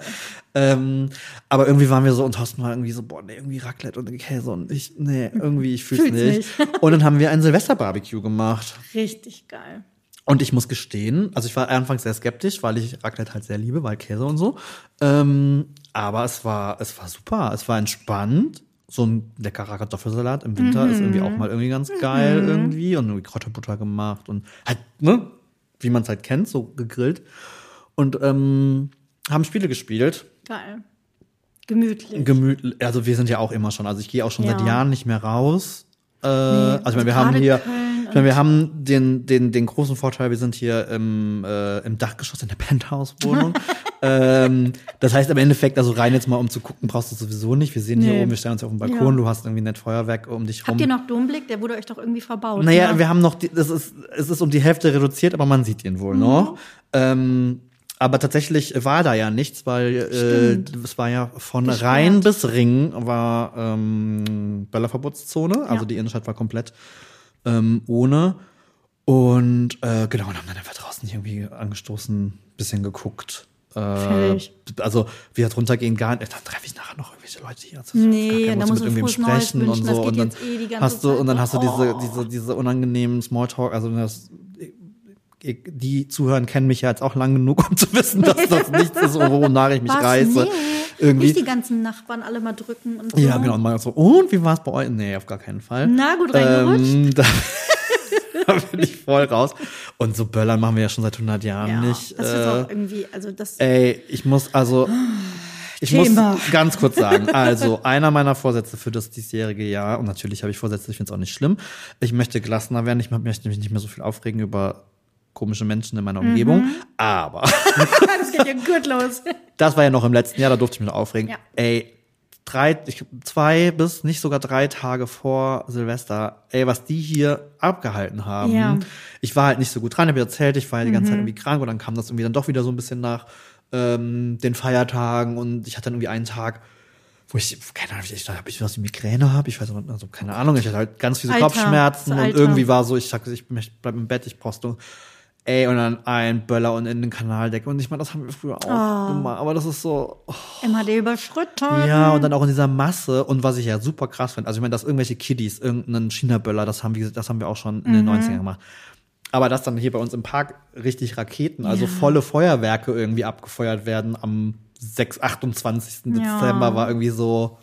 Ähm, aber irgendwie waren wir so und Thorsten war irgendwie so, boah, nee, irgendwie Raclette und Käse und ich, nee, irgendwie, ich fühl's, Fühl's nicht. nicht. Und dann haben wir ein Silvester-Barbecue gemacht. richtig geil. Und ich muss gestehen, also ich war anfangs sehr skeptisch, weil ich Raclette halt sehr liebe, weil Käse und so. Ähm, aber es war, es war super, es war entspannt. So ein leckerer Kartoffelsalat im Winter ist irgendwie auch mal irgendwie ganz geil irgendwie und irgendwie Kräuterbutter gemacht und halt, ne, wie man es halt kennt, so gegrillt. Und ähm, haben Spiele gespielt. Geil. Gemütlich. Gemütlich, also wir sind ja auch immer schon, also ich gehe auch schon seit Ja. Jahren nicht mehr raus. Äh, also ich meine, wir gerade haben hier, ich meine, wir haben den, den, den großen Vorteil, wir sind hier im, äh, im Dachgeschoss in der [laughs] Penthouse-Wohnung. [laughs] ähm, das heißt im Endeffekt, also rein jetzt mal um zu gucken, brauchst du sowieso nicht. Wir sehen hier Nee. oben, wir stellen uns hier auf dem Balkon, Ja. du hast irgendwie nett Feuerwerk um dich rum. Habt ihr noch Domblick? Der wurde euch doch irgendwie verbaut. Naja, ne? wir haben noch, die, das ist, es ist um die Hälfte reduziert, aber man sieht ihn Mhm. wohl noch. Ähm, aber tatsächlich war da ja nichts, weil äh, es war ja von Gesperrt. Rhein bis Ring war ähm, Böllerverbotszone, also Ja. die Innenstadt war komplett ähm, ohne. Und äh, genau, und haben dann einfach draußen irgendwie angestoßen, bisschen geguckt. Äh, also wir halt runtergehen gar nicht. Dann treffe ich nachher noch irgendwelche Leute hier. Also, Nee, gar keinen da Bock, musst mit du irgendwem frohes Neues sprechen und wünschen, so. Und dann eh hast du und dann hast du diese Oh. diese diese unangenehmen Smalltalk. Also das die zuhören kennen mich ja jetzt auch lang genug, um zu wissen, dass das nichts ist, wonach ich mich Was? reiße. Nee. Irgendwie. Nicht die ganzen Nachbarn alle mal drücken und so. Ja, genau. Und mal so, und wie war es bei euch? Nee, auf gar keinen Fall. Na, gut reingerutscht. Ähm, [laughs] da, da bin ich voll raus. Und so Böllern machen wir ja schon seit 100 Jahren Ja, nicht. das ist Äh, auch irgendwie, also das. Ey, ich muss also. Ich Thema. muss ganz kurz sagen, also einer meiner Vorsätze für das diesjährige Jahr, und natürlich habe ich Vorsätze, ich finde es auch nicht schlimm, ich möchte gelassener werden, ich möchte mich nicht mehr so viel aufregen über komische Menschen in meiner Mhm. Umgebung, aber [laughs] [laughs] das geht ja gut los. das war ja noch im letzten Jahr, da durfte ich mich noch aufregen. Ja. Ey, drei, ich, zwei bis nicht sogar drei Tage vor Silvester, ey, was die hier abgehalten haben. Ja. Ich war halt nicht so gut dran, habe erzählt, ich war ja die ganze Zeit irgendwie krank und dann kam das irgendwie dann doch wieder so ein bisschen nach ähm, den Feiertagen und ich hatte dann irgendwie einen Tag, wo ich, keine Ahnung, ich dachte, ob ich was wie Migräne habe, ich weiß aber, also keine Ahnung, ich hatte halt ganz viele Alter, Kopfschmerzen und Alter. irgendwie war so, ich sagte, ich bleib im Bett, ich brauchst du Ey, und dann ein Böller und in den Kanaldeck. Und ich meine, das haben wir früher auch Ah. gemacht. Aber das ist so, oh, MHD überschritten. ja, und dann auch in dieser Masse. Und was ich ja super krass finde, also ich meine, dass irgendwelche Kiddies, irgendeinen China-Böller, das haben wir, das haben wir auch schon in den 90ern gemacht. Aber dass dann hier bei uns im Park richtig Raketen, also volle Feuerwerke irgendwie abgefeuert werden am 6, 28. Ja. Dezember war irgendwie so,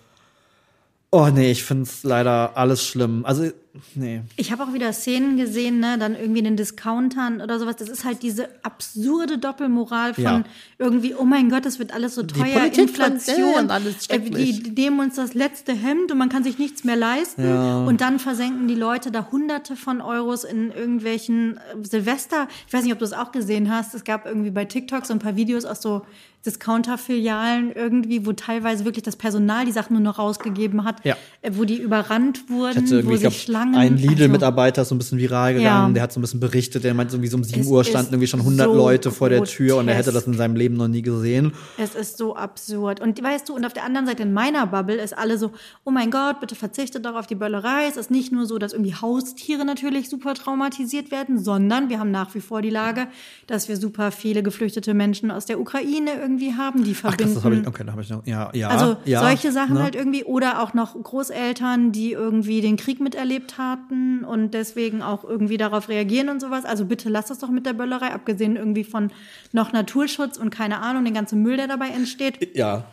oh nee, ich find's leider alles schlimm. Also, nee. Ich habe auch wieder Szenen gesehen, ne, dann irgendwie in den Discountern oder sowas. Das ist halt diese absurde Doppelmoral von Ja. irgendwie, oh mein Gott, es wird alles so teuer, Inflation, alles äh, schrecklich. die nehmen uns das letzte Hemd und man kann sich nichts mehr leisten. Ja. Und dann versenken die Leute da Hunderte von Euros in irgendwelchen äh, Silvester. Ich weiß nicht, ob du es auch gesehen hast. Es gab irgendwie bei TikTok so ein paar Videos aus so Discounter-Filialen irgendwie, wo teilweise wirklich das Personal die Sachen nur noch rausgegeben hat, Ja. äh, wo die überrannt wurden, wo ich glaub, sich Schlangen. ein also- Lidl-Mitarbeiter ist so ein bisschen viral gegangen, Ja. der hat so ein bisschen berichtet, der meinte irgendwie so um 7 Es Uhr standen irgendwie schon 100 so Leute vor der Tür und er hätte das in seinem Leben noch nie gesehen. Es ist so absurd. Und weißt du, und auf der anderen Seite in meiner Bubble ist alle so, oh mein Gott, bitte verzichtet doch auf die Böllerei. Es ist nicht nur so, dass irgendwie Haustiere natürlich super traumatisiert werden, sondern wir haben nach wie vor die Lage, dass wir super viele geflüchtete Menschen aus der Ukraine irgendwie haben, die Ach, das, verbinden. habe ich, okay, da habe ich noch, ja, ja. Also ja, solche Sachen ne? halt irgendwie oder auch noch Großeltern, die irgendwie den Krieg miterlebt hatten und deswegen auch irgendwie darauf reagieren und sowas. Also bitte lasst das doch mit der Böllerei, abgesehen irgendwie von noch Naturschutz und keine Ahnung, den ganzen Müll, der dabei entsteht. Ja.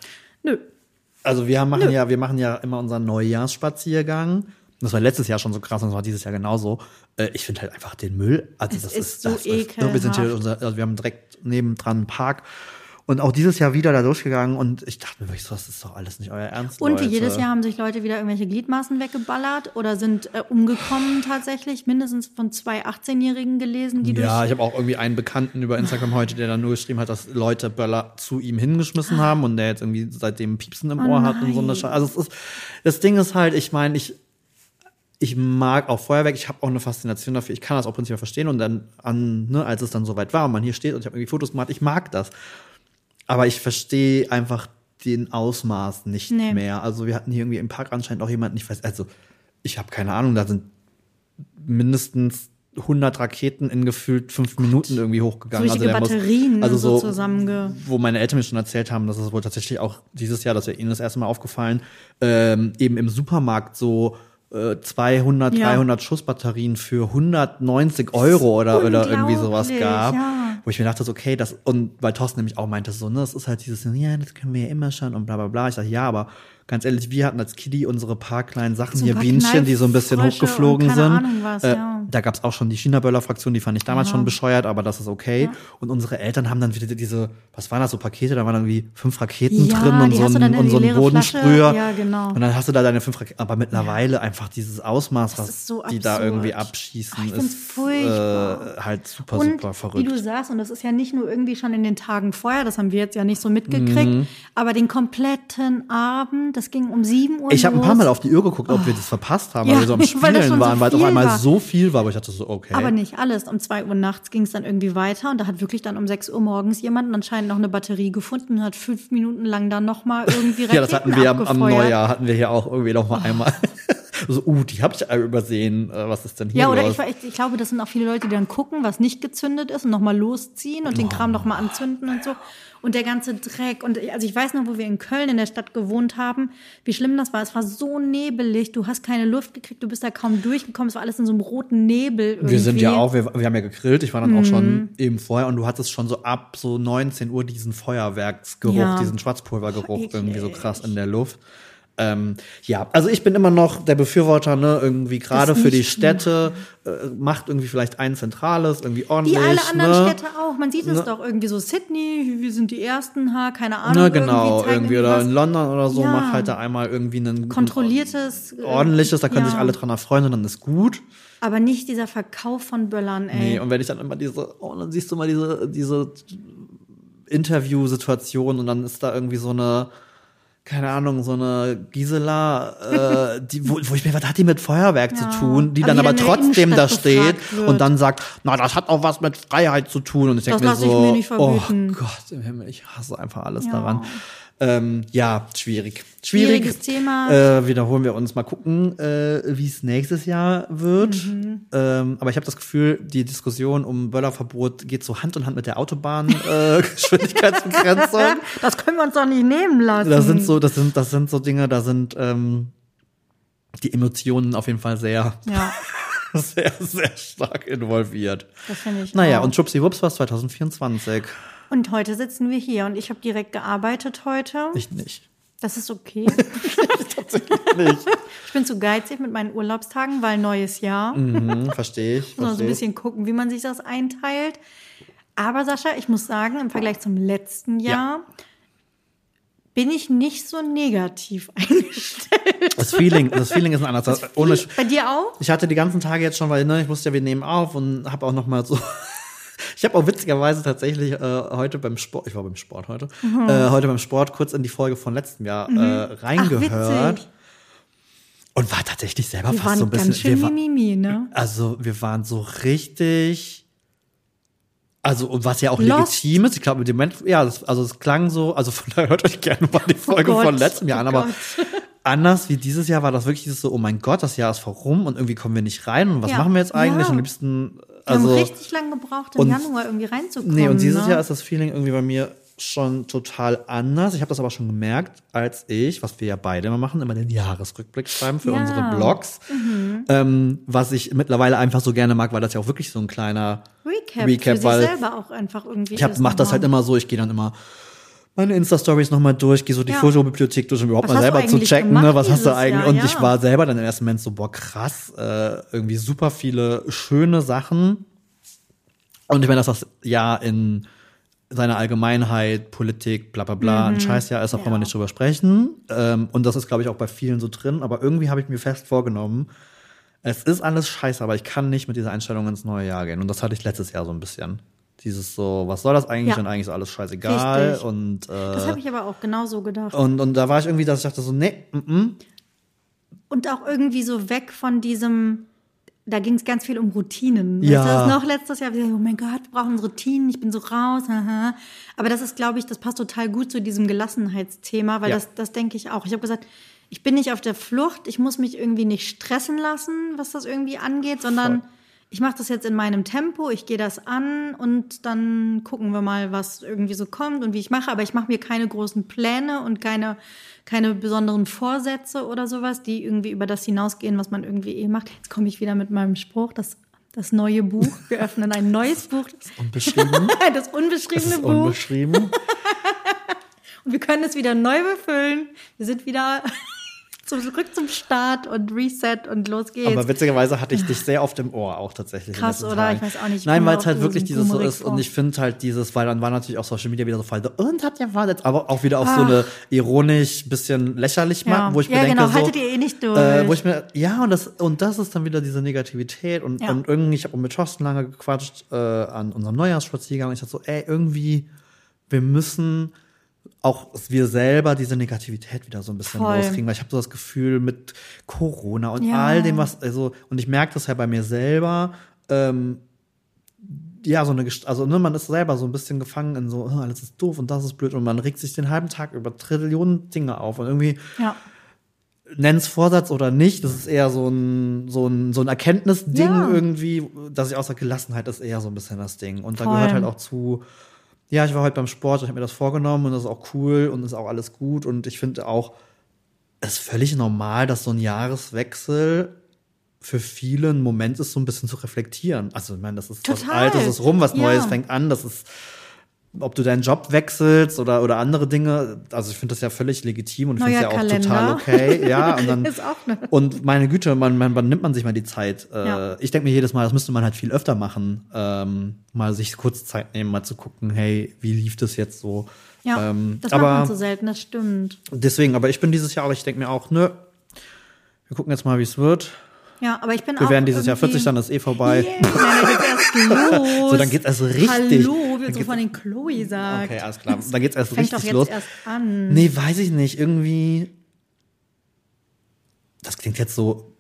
Nö. Also wir machen ja, wir machen ja immer unseren Neujahrsspaziergang. Das war letztes Jahr schon so krass und das war dieses Jahr genauso. Äh, Ich finde halt einfach den Müll. Also Es das ist ist, so das ist, ne, wir sind hier ekelhaft. unser, also wir haben direkt nebendran einen Park. Und auch dieses Jahr wieder da durchgegangen und ich dachte mir wirklich so, das ist doch alles nicht euer Ernst. Und wie Leute. jedes Jahr haben sich Leute wieder irgendwelche Gliedmaßen weggeballert oder sind äh, umgekommen tatsächlich. Mindestens von zwei 18-Jährigen gelesen, die Ja, ich habe auch irgendwie einen Bekannten über Instagram heute, der dann nur geschrieben hat, dass Leute Böller zu ihm hingeschmissen haben und der jetzt irgendwie seitdem Piepsen im Ohr hat und so eine. Scheiße. Also es ist, das Ding ist halt, ich meine, ich, ich mag auch Feuerwerk, ich habe auch eine Faszination dafür, ich kann das auch prinzipiell verstehen und dann an, ne, als es dann soweit war und man hier steht und ich habe irgendwie Fotos gemacht, ich mag das. Aber ich verstehe einfach den Ausmaß nicht Nee. mehr. Also wir hatten hier irgendwie im Park anscheinend auch jemanden, ich weiß, also ich habe keine Ahnung, da sind mindestens 100 Raketen in gefühlt fünf Minuten irgendwie hochgegangen. So richtige der muss- Batterien also so so, zusammenge- wo meine Eltern mir schon erzählt haben, dass es wohl tatsächlich auch dieses Jahr, das wäre ihnen das erste Mal aufgefallen, ähm, eben im Supermarkt so äh, 200, Ja. 300 Schussbatterien für 190 Euro oder, oder irgendwie sowas gab. ja. Wo ich mir dachte, so, okay, das, und weil Thorsten nämlich auch meinte, so, ne, das ist halt dieses, ja, das können wir ja immer schon und bla bla bla. Ich dachte, ja, aber ganz ehrlich, wir hatten als Kiddie unsere paar kleinen Sachen So hier, Bienchen, die so ein bisschen Knallfrösche hochgeflogen sind. Ahnung was, äh, ja. Da gab's auch schon die China-Böller-Fraktion, die fand ich damals schon bescheuert, aber das ist okay. Und unsere Eltern haben dann wieder diese, was waren das, so Pakete, da waren dann irgendwie fünf Raketen Ja, drin und so ein, und so ein. Bodensprüher. Ja, genau. Und dann hast du da deine fünf Raketen, aber mittlerweile einfach dieses Ausmaß, was so die da irgendwie abschießen, Ach, ist äh, halt super, Und super wie verrückt. du sagst, und das ist ja nicht nur irgendwie schon in den Tagen vorher, das haben wir jetzt ja nicht so mitgekriegt, Mhm. aber den kompletten Abend, das ging um 7 Uhr Ich habe ein paar. Mal auf die Uhr geguckt, ob wir das verpasst haben, Ja, weil wir so am [laughs] Spielen waren, weil es auf einmal war. so viel war, aber ich dachte so, okay. Aber nicht alles. Um 2 Uhr nachts ging es dann irgendwie weiter und da hat wirklich dann um 6 Uhr morgens jemand anscheinend noch eine Batterie gefunden und hat fünf Minuten lang dann nochmal irgendwie Raketen [laughs] ja, das hatten wir am, am abgefeuert. Neujahr, hatten wir hier auch irgendwie noch mal einmal. [laughs] so, uh, die habe ich übersehen. Äh, Was ist denn hier Ja, oder los? ich, ich, glaube, das sind auch viele Leute, die dann gucken, was nicht gezündet ist und nochmal losziehen und den Kram nochmal anzünden und so. Und der ganze Dreck. Und also ich weiß noch, wo wir in Köln in der Stadt gewohnt haben, wie schlimm das war. Es war so nebelig, du hast keine Luft gekriegt, du bist da kaum durchgekommen. Es war alles in so einem roten Nebel. Irgendwie. wir sind ja auch, wir, wir haben ja gegrillt, ich war dann auch Mhm. schon eben vorher und du hattest schon so ab so 19 Uhr diesen Feuerwerksgeruch, Ja. diesen Schwarzpulvergeruch Eklig. irgendwie so krass in der Luft. Ähm, ja, also ich bin immer noch der Befürworter, ne, irgendwie gerade für die Städte, äh, macht irgendwie vielleicht ein zentrales, irgendwie ordentlich. Wie alle anderen ne? Städte auch. Man sieht es Ne? doch irgendwie so. Sydney, wir sind die Ersten, ha, keine Ahnung. Ne, genau, zeigen irgendwie, oder in London oder so, Ja. mach halt da einmal irgendwie einen Kontrolliertes. äh, ordentliches, da können ja. sich alle dran erfreuen und dann ist gut. Aber nicht dieser Verkauf von Böllern, ey. Nee, und wenn ich dann immer diese, oh, dann siehst du mal diese, diese Interviewsituation und dann ist da irgendwie so eine, keine Ahnung, so eine Gisela, äh, die, wo, wo ich mir, was hat die mit Feuerwerk Ja. zu tun, die Aber dann aber trotzdem da steht wird. und dann sagt, na, das hat auch was mit Freiheit zu tun. Und ich denke mir so, mir nicht oh. Gott im Himmel, ich hasse einfach alles Ja. daran. Ähm, ja, schwierig. Schwierig. Schwieriges Thema. Äh, wiederholen wir uns mal gucken, äh, wie es nächstes Jahr wird. Mhm. Ähm, aber ich habe das Gefühl, die Diskussion um Böllerverbot geht so Hand in Hand mit der Autobahngeschwindigkeitsbegrenzung. Äh. [laughs] Das können wir uns doch nicht nehmen lassen. das sind so, das sind, das sind so Dinge, da sind ähm, die Emotionen auf jeden Fall sehr, Ja, [laughs] sehr, sehr stark involviert. das finde ich. Naja, auch. und Schubsi-Wups war 2024. Und heute sitzen wir hier und ich habe direkt gearbeitet heute. Ich nicht. Das ist okay. [laughs] Nicht. Ich bin zu geizig mit meinen Urlaubstagen, weil neues Jahr. Mhm, verstehe ich. Muss man so ein bisschen gucken, wie man sich das einteilt. Aber Sascha, ich muss sagen, im Vergleich zum letzten Jahr bin ich nicht so negativ [laughs] eingestellt. Das Feeling, das Feeling ist ein anderes. Ohne, Bei dir auch? Ich hatte die ganzen Tage jetzt schon, weil ne, ich wusste ja, wir nehmen auf und habe auch noch mal so. Ich habe auch witzigerweise tatsächlich äh, heute beim Sport, ich war beim Sport heute, Mhm. äh, heute beim Sport kurz in die Folge von letztem Jahr äh, Ach, reingehört witzig. und war tatsächlich selber Wir fast so ein bisschen. ganz schön wir, war, mimimi, ne? also wir waren so richtig. Also, und was ja auch Lost. legitim ist, ich glaube, mit dem Moment, ja, das, also es klang so, also von daher hört euch gerne mal die Folge Gott, von letztem Jahr an, oh aber [laughs] anders wie dieses Jahr war das wirklich dieses so, oh mein Gott, das Jahr ist vorum und irgendwie kommen wir nicht rein und was Ja. machen wir jetzt eigentlich? Ja. Am liebsten, Wir haben also, richtig lange gebraucht, im und- Januar irgendwie reinzukommen. nee, und dieses ne? Jahr ist das Feeling irgendwie bei mir schon total anders. Ich habe das aber schon gemerkt, als ich, was wir ja beide immer machen, immer den Jahresrückblick schreiben für Ja. Mhm. unsere Blogs, ähm, was ich mittlerweile einfach so gerne mag, weil das ja auch wirklich so ein kleiner Recap, Recap, für weil sich selber auch einfach irgendwie. ich hab, mach das halt immer so, ich gehe dann immer meine Insta-Stories nochmal durch, gehe so die Ja. Fotobibliothek durch, um überhaupt Was mal selber zu checken, ne, was hast du eigentlich. Jahr? Und Ja. ich war selber dann im ersten Moment so, boah, krass, äh, irgendwie super viele schöne Sachen. Und ich meine, dass das Jahr in seiner Allgemeinheit, Politik, bla bla bla, ein Scheißjahr ist, da brauchen wir Mhm. Ja. nicht drüber sprechen. Ähm, und das ist, glaube ich, auch bei vielen so drin. Aber irgendwie habe ich mir fest vorgenommen, es ist alles scheiße, aber ich kann nicht mit dieser Einstellung ins neue Jahr gehen. Und das hatte ich letztes Jahr so ein bisschen. Dieses so, was soll das eigentlich? Ja. Und eigentlich ist alles scheißegal. Richtig. Und, äh, Das habe ich aber auch genauso gedacht. und, und da war ich irgendwie, dass ich dachte so, nee, mm, mm. Und auch irgendwie so weg von diesem, da ging es ganz viel um Routinen. Ja. Weißt du, noch letztes Jahr, oh mein Gott, wir brauchen Routinen, ich bin so raus. Haha. Aber das ist, glaube ich, das passt total gut zu diesem Gelassenheitsthema, weil Ja. das, das denke ich auch. Ich habe gesagt, ich bin nicht auf der Flucht, ich muss mich irgendwie nicht stressen lassen, was das irgendwie angeht, sondern Voll. Ich mache das jetzt in meinem Tempo, ich gehe das an und dann gucken wir mal, was irgendwie so kommt und wie ich mache. Aber ich mache mir keine großen Pläne und keine, keine besonderen Vorsätze oder sowas, die irgendwie über das hinausgehen, was man irgendwie eh macht. Jetzt komme ich wieder mit meinem Spruch, das, das neue Buch. Wir öffnen ein neues Buch. Das unbeschrieben. [laughs] das unbeschriebene Das ist Buch. unbeschrieben. [laughs] Und wir können es wieder neu befüllen. Wir sind wieder zurück zum Start und Reset und los geht's. Aber witzigerweise hatte ich dich sehr oft im Ohr auch tatsächlich. Krass, oder? Tagen. Ich weiß auch nicht, ich Nein, weil es halt wirklich dieses so ist. Und vor. ich finde halt dieses, weil dann war natürlich auch Social Media wieder so voll, und hat ja war jetzt, aber auch wieder auf so Ach. eine ironisch, bisschen lächerlich ja, machen, wo ich ja mir denke, genau, so, haltet ihr eh nicht durch. äh, wo ich mir, ja, und das, und das ist dann wieder diese Negativität und, Ja. und irgendwie, ich habe mit Thorsten lange gequatscht äh, an unserem Neujahrsspaziergang und ich dachte so, ey, irgendwie, wir müssen auch wir selber diese Negativität wieder so ein bisschen Voll. rauskriegen, weil ich habe so das Gefühl mit Corona und Ja. all dem, was, also, und ich merke das ja bei mir selber, ähm, ja, so eine, also ne, man ist selber so ein bisschen gefangen in so, alles ist doof und das ist blöd und man regt sich den halben Tag über Trillionen Dinge auf und irgendwie ja. nenn's Vorsatz oder nicht, das ist eher so ein, so ein, so ein Erkenntnisding Ja. irgendwie, dass ich außer Gelassenheit ist eher so ein bisschen das Ding. Und da gehört halt auch zu, ja, ich war heute beim Sport, ich habe mir das vorgenommen und das ist auch cool und ist auch alles gut. Und ich finde auch, es ist völlig normal, dass so ein Jahreswechsel für viele ein Moment ist, so ein bisschen zu reflektieren. Also, ich meine, das ist was Total. Altes, ist rum, was Ja. Neues fängt an, das ist ob du deinen Job wechselst oder, oder andere Dinge, also ich finde das ja völlig legitim und finde es ja auch Kalender. total okay. Ja, [laughs] und dann, auch ne- und meine Güte, man, man, man nimmt man sich mal die Zeit. Äh, Ja. Ich denke mir jedes Mal, das müsste man halt viel öfter machen, ähm, mal sich kurz Zeit nehmen, mal zu gucken, hey, wie lief das jetzt so? Ja, ähm, das macht man so selten, das stimmt. deswegen, aber ich bin dieses Jahr auch, ich denke mir auch, nö, wir gucken jetzt mal, wie es wird. Ja, aber ich bin Wir auch werden dieses Jahr irgendwie- 40, dann ist eh vorbei. Yeah, dann geht's erst [laughs] los. So, dann geht's erst richtig. Hallo, Wie so von den Chloe sagt. Okay, alles klar. Dann geht's erst Fängt doch richtig jetzt los. erst an. Nee, weiß ich nicht. Irgendwie. Das klingt jetzt so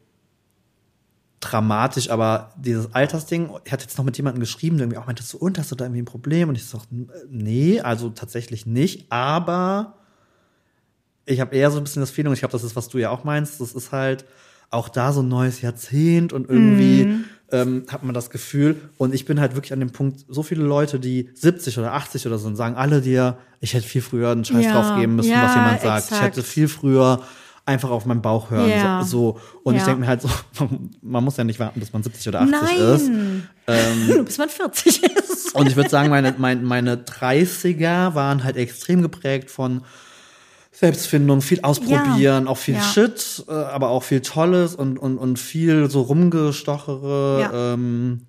dramatisch, aber dieses Altersding, ich hatte jetzt noch mit jemandem geschrieben, der irgendwie auch meinte, so, und hast du da irgendwie ein Problem? Und ich so, nee, also tatsächlich nicht, aber ich habe eher so ein bisschen das Feeling, ich glaube, das ist, was du ja auch meinst, das ist halt auch da so ein neues Jahrzehnt und irgendwie Mhm. ähm, hat man das Gefühl und ich bin halt wirklich an dem Punkt, so viele Leute, die 70 oder 80 oder so sind, sagen alle dir, ich hätte viel früher einen Scheiß Ja, drauf geben müssen, ja, was jemand sagt. Ich exakt. hätte viel früher einfach auf meinen Bauch hören. Ja. So. Und ich Ja. denke mir halt so, [laughs] man muss ja nicht warten, bis man 70 oder 80 Nein, ist. [laughs] Ähm, bis man 40 ist. Und ich würde sagen, meine, meine, meine 30er waren halt extrem geprägt von Selbstfindung, viel ausprobieren, Ja. auch viel Ja. Shit, äh, aber auch viel Tolles und, und, und viel so rumgestochere. Ja. Ähm,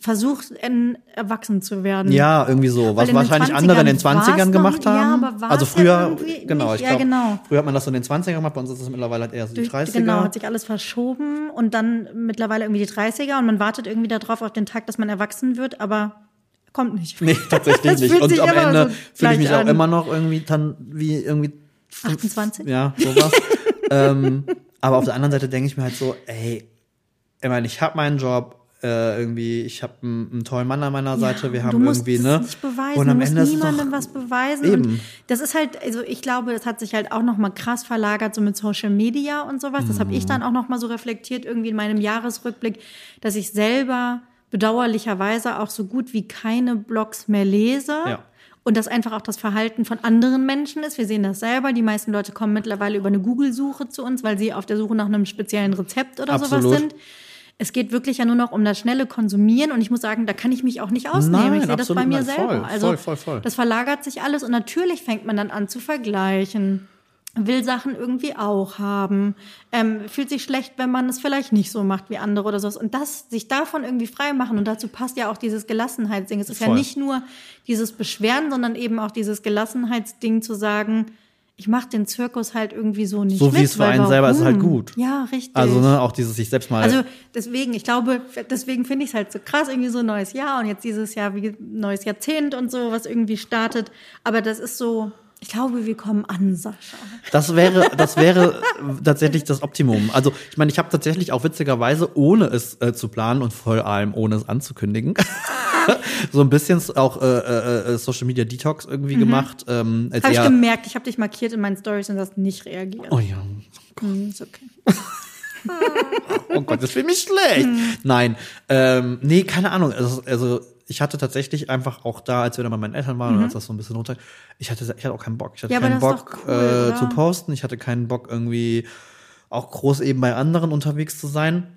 Versucht, in- erwachsen zu werden. ja, irgendwie so. Was wahrscheinlich 20ern andere in den war's 20ern noch- gemacht ja, haben. aber also ja früher, irgendwie genau, nicht. ich Ja, glaube, genau. früher hat man das so in den 20ern gemacht, bei uns ist es mittlerweile halt eher so die Durch, 30er. genau, hat sich alles verschoben und dann mittlerweile irgendwie die 30er und man wartet irgendwie darauf auf den Tag, dass man erwachsen wird, aber kommt nicht. Nee, [laughs] tatsächlich nicht. Und am Ende so fühle ich mich auch an. immer noch irgendwie dann wie irgendwie 28? Ja, sowas. [laughs] ähm, aber auf der anderen Seite denke ich mir halt so, ey, ich meine, ich habe meinen Job, äh, irgendwie, ich habe einen, einen tollen Mann an meiner Seite, wir du haben irgendwie, ne? nicht beweisen, und am du musst Ende niemandem was beweisen. Eben. Und das ist halt, also ich glaube, das hat sich halt auch noch mal krass verlagert, so mit Social Media und sowas. Das habe ich Mhm. dann auch noch mal so reflektiert, irgendwie in meinem Jahresrückblick, dass ich selber bedauerlicherweise auch so gut wie keine Blogs mehr lese. Ja. Und das einfach auch das Verhalten von anderen Menschen ist. Wir sehen das selber. Die meisten Leute kommen mittlerweile über eine Google-Suche zu uns, weil sie auf der Suche nach einem speziellen Rezept oder Absolut. sowas sind. Es geht wirklich ja nur noch um das schnelle Konsumieren und ich muss sagen, da kann ich mich auch nicht ausnehmen. Nein, ich sehe das bei mir nicht. selber. Voll, also voll, voll, voll. das verlagert sich alles und natürlich fängt man dann an zu vergleichen. Will Sachen irgendwie auch haben, ähm, fühlt sich schlecht, wenn man es vielleicht nicht so macht wie andere oder sowas. Und das, sich davon irgendwie frei machen, und dazu passt ja auch dieses Gelassenheitsding. Es ist ja Voll. nicht nur dieses Beschweren, sondern eben auch dieses Gelassenheitsding zu sagen, ich mache den Zirkus halt irgendwie so nicht So wie mit, es für einen selber ist, halt warum? gut. Ja, richtig. also ne, auch dieses sich selbst mal. Also deswegen, ich glaube, deswegen finde ich es halt so krass, irgendwie so ein neues Jahr und jetzt dieses Jahr wie neues Jahrzehnt und so, was irgendwie startet. Aber das ist so, ich glaube, wir kommen an, Sascha. Das wäre, das wäre tatsächlich das Optimum. Also ich meine, ich habe tatsächlich auch witzigerweise, ohne es äh, zu planen und vor allem ohne es anzukündigen, [laughs] so ein bisschen auch äh, äh, äh, Social Media Detox irgendwie gemacht. Ähm, Habe ich gemerkt, ich habe dich markiert in meinen Stories und hast nicht reagiert. Oh ja. Hm, ist okay. [laughs] oh Gott, das fühlt mich schlecht. Hm. Nein, ähm, nee, keine Ahnung. Also, also ich hatte tatsächlich einfach auch da, als wir dann bei meinen Eltern waren und als das so ein bisschen runter, ich hatte, ich hatte auch keinen Bock. Ich hatte Mhm. Ja, keinen Bock cool, äh, zu posten. Ich hatte keinen Bock irgendwie auch groß eben bei anderen unterwegs zu sein.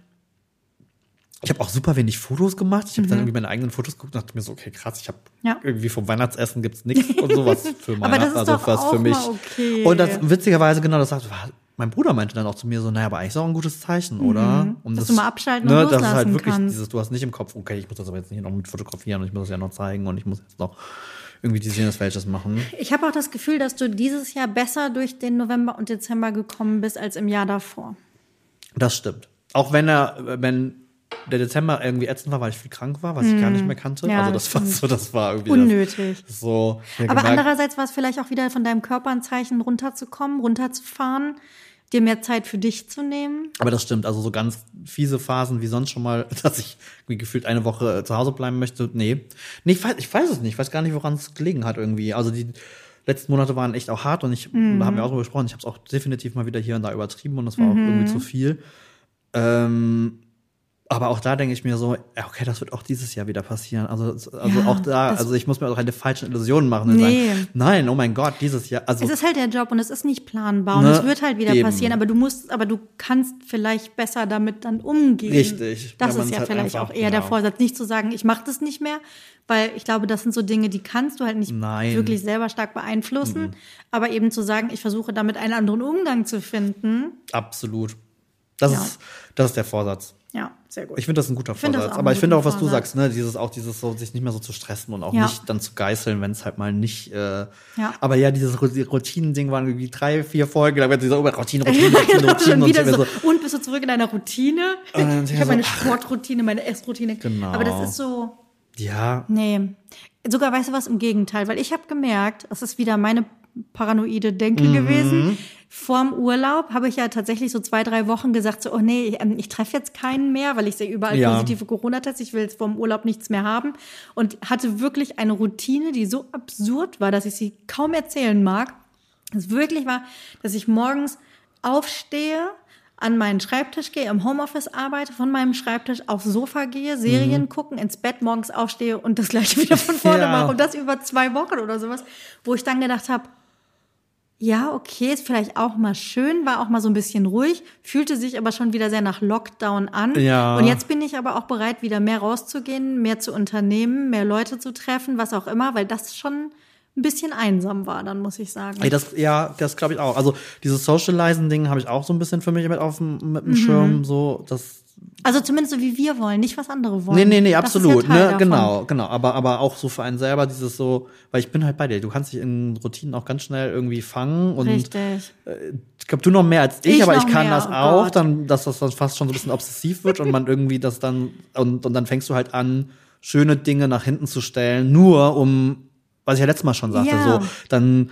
Ich habe auch super wenig Fotos gemacht. Ich habe dann irgendwie meine eigenen Fotos geguckt und dachte mir so, okay, krass, ich habe Mhm. Ja. irgendwie vom Weihnachtsessen gibt's nichts und sowas für [laughs] Aber Weihnachten, das ist also was für mich. okay. Und das witzigerweise genau das sagt, mein Bruder meinte dann auch zu mir so, naja, aber eigentlich ist auch ein gutes Zeichen, oder? Um Mhm. Dass du mal abschalten und ne, Das ist halt loslassen wirklich kannst. dieses, du hast nicht im Kopf, okay, ich muss das aber jetzt nicht noch mit fotografieren und ich muss das ja noch zeigen und ich muss jetzt noch irgendwie dieses jenes welches machen. Ich habe auch das Gefühl, dass du dieses Jahr besser durch den November und Dezember gekommen bist als im Jahr davor. Das stimmt. Auch wenn er, wenn der Dezember irgendwie ätzend war, weil ich viel krank war, was ich gar nicht mehr kannte. Mhm. Ja, also das war so, das war irgendwie Unnötig. Das, so. Aber gemerkt, andererseits war es vielleicht auch wieder von deinem Körper ein Zeichen, runterzukommen, runterzufahren, dir mehr Zeit für dich zu nehmen. Aber das stimmt, also so ganz fiese Phasen wie sonst schon mal, [laughs] dass ich irgendwie gefühlt eine Woche äh, zu Hause bleiben möchte, nee. Nee, ich weiß, ich weiß es nicht, ich weiß gar nicht, woran es gelegen hat irgendwie. Also die letzten Monate waren echt auch hart und ich, Mhm. haben wir auch drüber gesprochen, ich habe es auch definitiv mal wieder hier und da übertrieben und das war auch irgendwie zu viel. Ähm, aber auch da denke ich mir so, okay, das wird auch dieses Jahr wieder passieren. Also, also Ja, auch da, also ich muss mir auch keine falschen Illusionen machen und Nee. sagen, nein, oh mein Gott, dieses Jahr, also Es ist halt der Job und es ist nicht planbar und Ne? es wird halt wieder Eben. passieren, aber du musst, aber du kannst vielleicht besser damit dann umgehen. Richtig. Das ist ja halt vielleicht einfach- auch eher der genau. Vorsatz, nicht zu sagen, ich mache das nicht mehr, weil ich glaube, das sind so Dinge, die kannst du halt nicht Nein. wirklich selber stark beeinflussen, aber eben zu sagen, ich versuche damit einen anderen Umgang zu finden. absolut. Das Ja. ist, das ist der Vorsatz. Ja, sehr gut. Ich finde das ein guter Vorsatz. Aber ich finde auch, was du Vorsatz. sagst, ne, dieses auch dieses so, sich nicht mehr so zu stressen und auch Ja. nicht dann zu geißeln, wenn es halt mal nicht. Äh, Ja. Aber ja, dieses Routinen-Ding waren irgendwie drei, vier Folgen, da wird dieser über Routine, Routine, [laughs] Routine, Genau, Routine und so. so. Und bist du zurück in deiner Routine? Ich habe meine so, Sportroutine, meine Essroutine. Genau. Aber das ist so, Ja, Nee. Sogar, weißt du was, im Gegenteil, weil ich habe gemerkt, das ist wieder meine paranoide Denke Mhm. gewesen. Vorm Urlaub habe ich ja tatsächlich so zwei, drei Wochen gesagt, so, oh nee, ich, ähm, ich treffe jetzt keinen mehr, weil ich sehe überall Ja. positive Corona-Tests, ich will jetzt vorm Urlaub nichts mehr haben. Und hatte wirklich eine Routine, die so absurd war, dass ich sie kaum erzählen mag. Es wirklich war, dass ich morgens aufstehe, an meinen Schreibtisch gehe, im Homeoffice arbeite, von meinem Schreibtisch aufs Sofa gehe, Serien gucken, ins Bett morgens aufstehe und das gleiche [laughs] wieder von vorne Ja. mache. Und das über zwei Wochen oder sowas, wo ich dann gedacht habe, ja, okay, ist vielleicht auch mal schön, war auch mal so ein bisschen ruhig, fühlte sich aber schon wieder sehr nach Lockdown an. Ja. Und jetzt bin ich aber auch bereit, wieder mehr rauszugehen, mehr zu unternehmen, mehr Leute zu treffen, was auch immer, weil das schon ein bisschen einsam war, dann muss ich sagen. Ey, das, ja, das glaube ich auch. Also dieses Socializen-Ding habe ich auch so ein bisschen für mich mit auf dem, mit Mhm. dem Schirm. So, das. Also zumindest so wie wir wollen, nicht was andere wollen. Nee, nee, nee, absolut. ja ne, genau, genau. Aber, aber auch so für einen selber dieses so, weil ich bin halt bei dir. Du kannst dich in Routinen auch ganz schnell irgendwie fangen und Richtig. ich glaube, du noch mehr als ich, Ich aber ich kann mehr, das oh auch, Gott. dann, dass das dann fast schon so ein bisschen obsessiv wird und man irgendwie das dann, und, und dann fängst du halt an, schöne Dinge nach hinten zu stellen, nur um, was ich ja letztes Mal schon sagte, Ja. so, dann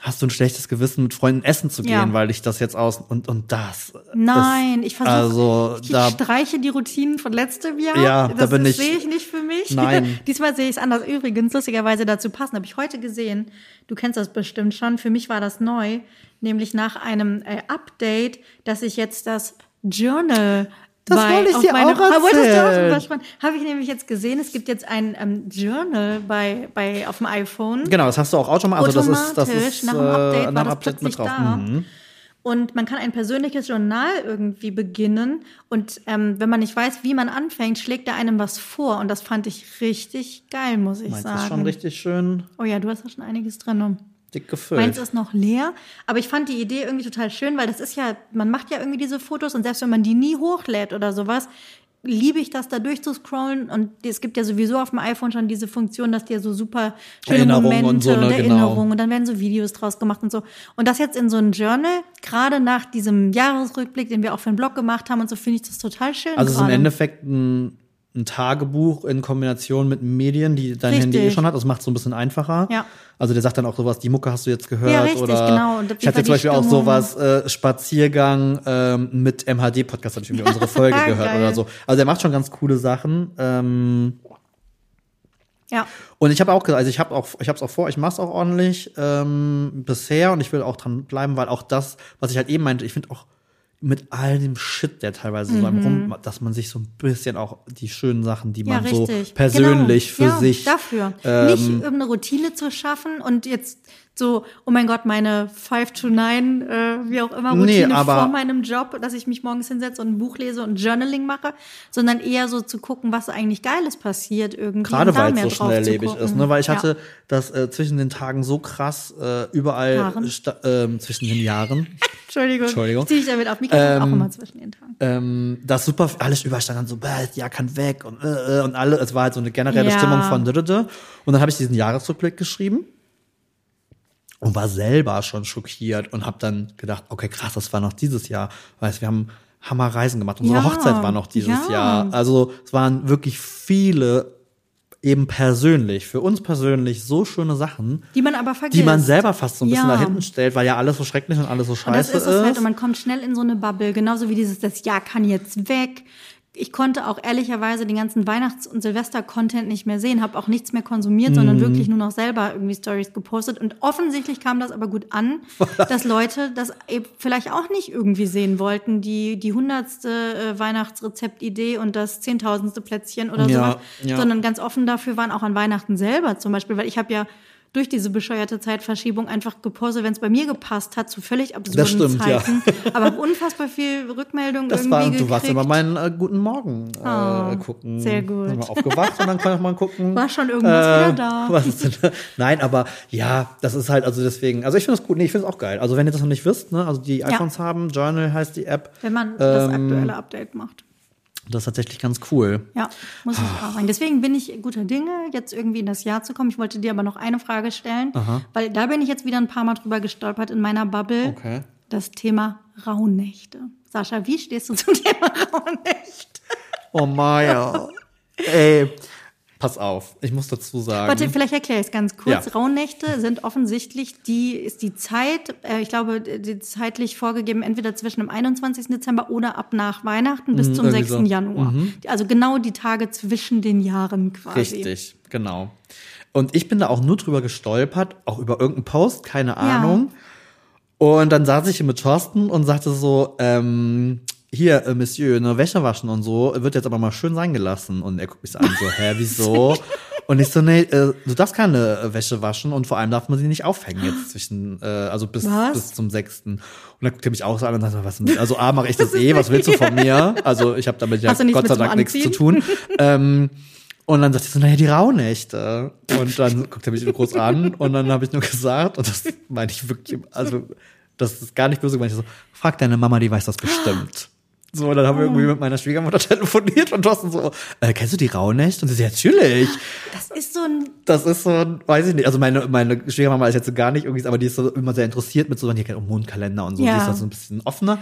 hast du ein schlechtes Gewissen, mit Freunden essen zu gehen, Ja. weil ich das jetzt aus, und, und das. Nein, ich versuche, also, ich da- streiche die Routinen von letztem Jahr. Ja, da das bin das ich- sehe ich nicht für mich. Nein. [laughs] Diesmal sehe ich es anders. Übrigens, lustigerweise dazu passen, habe ich heute gesehen. Du kennst das bestimmt schon. Für mich war das neu, nämlich nach einem äh, Update, dass ich jetzt das Journal Das bei, wollte ich dir meine, auch Ah, wolltest du auch erzählen. super spannend. Habe ich nämlich jetzt gesehen, es gibt jetzt ein ähm, Journal bei, bei, auf dem iPhone. Genau, das hast du auch automatisch. Also das ist, das ist nach dem Update äh, war nach dem das Update plötzlich mit drauf. da. Mhm. Und man kann ein persönliches Journal irgendwie beginnen. Und ähm, wenn man nicht weiß, wie man anfängt, schlägt er einem was vor. Und das fand ich richtig geil, muss ich Meins sagen. ist schon richtig schön oh ja, du hast da schon einiges drin. Dick gefüllt. Meins ist noch leer, aber ich fand die Idee irgendwie total schön, weil das ist ja, man macht ja irgendwie diese Fotos und selbst wenn man die nie hochlädt oder sowas, liebe ich das da durchzuscrollen und es gibt ja sowieso auf dem iPhone schon diese Funktion, dass dir so super schöne Erinnerungen Momente und so, ne, genau. Erinnerungen und dann werden so Videos draus gemacht und so. Und das jetzt in so ein Journal, gerade nach diesem Jahresrückblick, den wir auch für den Blog gemacht haben und so, finde ich das total schön. Also es ist im. Endeffekt ein, ein Tagebuch in Kombination mit Medien, die dein Richtig. Handy eh schon hat. Das macht es so ein bisschen einfacher. Ja. Also der sagt dann auch sowas, die Mucke hast du jetzt gehört. Ja, richtig, oder genau. Ich hatte zum Beispiel auch Stimmung? sowas, äh, Spaziergang ähm, mit MHD-Podcast, habe ich irgendwie unsere [laughs] Folge gehört Geil. oder so. Also der macht schon ganz coole Sachen. Ähm, Ja. und ich habe auch gesagt, also ich habe auch, ich habe es auch vor, ich mache es auch ordentlich ähm, bisher und ich will auch dran bleiben, weil auch das, was ich halt eben meinte, ich finde auch mit all dem Shit, der teilweise so einem rum, dass man sich so ein bisschen auch die schönen Sachen, die Mhm. Ja, man so richtig. persönlich genau. für ja, sich Dafür. ähm, Nicht irgendeine Routine zu schaffen und jetzt so, oh mein Gott, meine 5 to 9, äh, wie auch immer, Nee, Routine aber- vor meinem Job, dass ich mich morgens hinsetze und ein Buch lese und Journaling mache, sondern eher so zu gucken, was eigentlich Geiles passiert irgendwie. Gerade weil es so schnelllebig ist, ne? Weil ich Ja. hatte das äh, zwischen den Tagen so krass äh, überall ähm, zwischen den Jahren, [laughs] Entschuldigung. Entschuldigung. Ziehe ich damit auf. Mich ähm, auch immer zwischen den Tagen. ähm, das super alles überall stand dann so, bäh, ja kann weg und äh, äh, und alle, es war halt so eine generelle Ja. Stimmung von und dann habe ich diesen Jahresrückblick geschrieben und war selber schon schockiert und habe dann gedacht, okay krass, das war noch dieses Jahr, weißt, wir haben Hammerreisen gemacht, unsere Ja. Hochzeit war noch dieses Ja. Jahr, also es waren wirklich viele eben persönlich, für uns persönlich so schöne Sachen, Die man aber vergisst. die man selber fast so ein bisschen Ja. da hinten stellt, weil ja alles so schrecklich und alles so Und scheiße das ist es halt. Und man kommt schnell in so eine Bubble. Genauso wie dieses, das Jahr kann jetzt weg. Ich konnte auch ehrlicherweise den ganzen Weihnachts- und Silvester-Content nicht mehr sehen, habe auch nichts mehr konsumiert, Mhm. sondern wirklich nur noch selber irgendwie Stories gepostet. Und offensichtlich kam das aber gut an, dass Leute das eben vielleicht auch nicht irgendwie sehen wollten, die die hundertste äh, Weihnachtsrezeptidee und das zehntausendste Plätzchen oder Ja, sowas, ja. sondern ganz offen dafür waren auch an Weihnachten selber zum Beispiel, weil ich habe ja durch diese bescheuerte Zeitverschiebung einfach gepostet, wenn es bei mir gepasst hat, zu völlig absurden Das stimmt, ja. Zeiten. Aber hab unfassbar viel Rückmeldung Das irgendwie war, gekriegt. du warst immer meinen äh, guten Morgen äh, Oh, gucken. sehr gut. Wir aufgewacht und dann konnte man gucken. [laughs] War schon irgendwas wieder da. Was ist denn, nein, aber ja, das ist halt, also deswegen, also ich finde das gut, nee, ich finde es auch geil. Also wenn ihr das noch nicht wisst, ne, also die iPhones haben, Journal heißt die App, wenn man das Ähm, aktuelle Update macht. Das ist tatsächlich ganz cool. Ja, muss ich auch sagen. Deswegen bin ich guter Dinge, jetzt irgendwie in das Jahr zu kommen. Ich wollte dir aber noch eine Frage stellen, weil da bin ich jetzt wieder ein paar Mal drüber gestolpert in meiner Bubble. Okay. Das Thema Rauhnächte. Sascha, wie stehst du zum [laughs] Thema Rauhnächte? Oh Maya. Ey, pass auf, ich muss dazu sagen. Warte, vielleicht erkläre ich es ganz kurz. Ja. Rauhnächte sind offensichtlich die, ist die Zeit, äh, ich glaube, die zeitlich vorgegeben, entweder zwischen dem 21. Dezember oder ab nach Weihnachten bis zum Mhm, irgendwie 6. so. Mhm. Januar. Also genau die Tage zwischen den Jahren quasi. Richtig, genau. Und ich bin da auch nur drüber gestolpert, auch über irgendeinen Post, keine Ahnung. Und dann saß ich hier mit Thorsten und sagte so, ähm, hier, äh, Monsieur, ne, Wäsche waschen und so, wird jetzt aber mal schön sein gelassen. Und er guckt mich so an, so, hä, wieso? [laughs] Und ich so, nee, äh, du darfst keine äh, Wäsche waschen und vor allem darf man sie nicht aufhängen jetzt zwischen, äh, also bis, Was? bis zum sechsten. Und dann guckt er mich auch so an und sagt, was, also A, mache ich [laughs] das, eh, was willst du von mir? Also ich habe damit ja Gott sei Dank nichts zu tun. [laughs] ähm, und dann sagt er so, naja, die Rauhnächte. Und dann guckt er mich groß an und dann habe ich nur gesagt, und das meine ich wirklich, also das ist gar nicht böse gemeint, ich so, frag deine Mama, die weiß das bestimmt. So, und dann haben wir irgendwie mit meiner Schwiegermutter [laughs] telefoniert und Thorsten so, äh, kennst du die Rauhnächte? Und sie so, ja, natürlich. Das ist so ein, Das ist so, ein- weiß ich nicht, also meine, meine Schwiegermama ist jetzt so gar nicht irgendwie, aber die ist so immer sehr interessiert mit so, kennt auch Mondkalender und so, Ja. die ist so ein bisschen offener.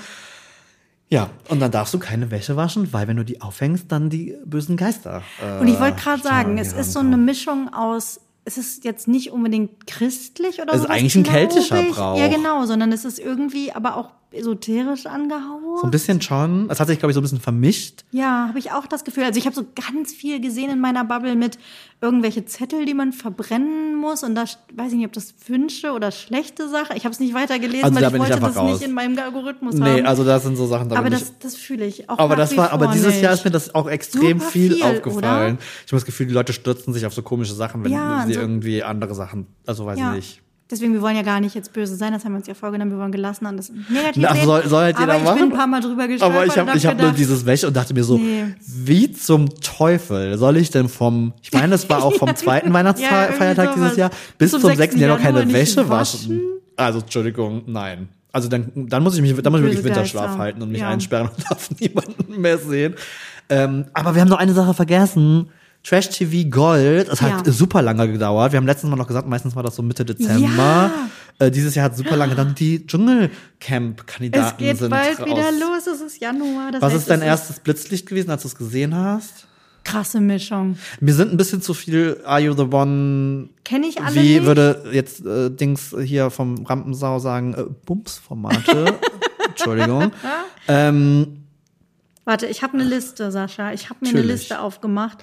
Ja, und dann darfst du keine Wäsche waschen, weil wenn du die aufhängst, dann die bösen Geister. Äh, und ich wollte gerade sagen, es ist so eine Mischung aus, es ist jetzt nicht unbedingt christlich oder Es ist eigentlich ein keltischer ich. Brauch. Ja, genau, sondern es ist irgendwie aber auch esoterisch angehaucht. So ein bisschen schon. Es hat sich, glaube ich, so ein bisschen vermischt. Ja, habe ich auch das Gefühl. Also ich habe so ganz viel gesehen in meiner Bubble mit irgendwelche Zettel, die man verbrennen muss. Und da weiß ich nicht, ob das Wünsche oder schlechte Sache. Ich habe es nicht weitergelesen, Also weil da ich ich wollte einfach das raus. nicht in meinem Algorithmus Nee, haben. also das sind so Sachen, da aber das, ich. das fühle ich auch. Aber das war, aber dieses nicht. Jahr ist mir das auch extrem viel, viel, aufgefallen. oder? Ich habe das Gefühl, die Leute stürzen sich auf so komische Sachen, wenn Ja, sie so- irgendwie andere Sachen, also weiß ja. ich nicht. Deswegen, wir wollen ja gar nicht jetzt böse sein, das haben wir uns ja vorgenommen, wir wollen gelassen an das negativ sehen. soll- soll halt jeder aber ich machen. bin ein paar Mal drüber gestolpert Aber ich habe ich hab nur dieses Wäsche und dachte mir so, Nee. wie zum Teufel soll ich denn vom, ich meine, es war auch vom [laughs] zweiten Ja, Weihnachtsfeiertag irgendwie dieses. Jahr bis Zum zum 6. 6. Januar keine Wäsche waschen? Also Entschuldigung, nein. Also dann, dann muss ich mich, dann muss ich wirklich Winterschlaf Geister. halten und mich Ja. einsperren und [laughs] darf niemanden mehr sehen. Ähm, aber wir haben noch eine Sache vergessen. Trash TV Gold, es hat Ja. super lange gedauert. Wir haben letztens mal noch gesagt, meistens war das so Mitte Dezember. Äh, dieses Jahr hat super lange dann die Dschungelcamp-Kandidaten Es geht sind bald raus. wieder los, es ist Januar. Das Was heißt, ist dein es erstes Blitzlicht gewesen, als du es gesehen hast? Krasse Mischung. Mir sind ein bisschen zu viel Are You the One? Kenne ich alle Wie nicht. würde jetzt äh, Dings hier vom Rampensau sagen, äh, Bums-Formate. [laughs] Entschuldigung. [laughs] ähm, Warte, ich habe eine Liste, Sascha. Ich habe mir eine Natürlich. Liste aufgemacht.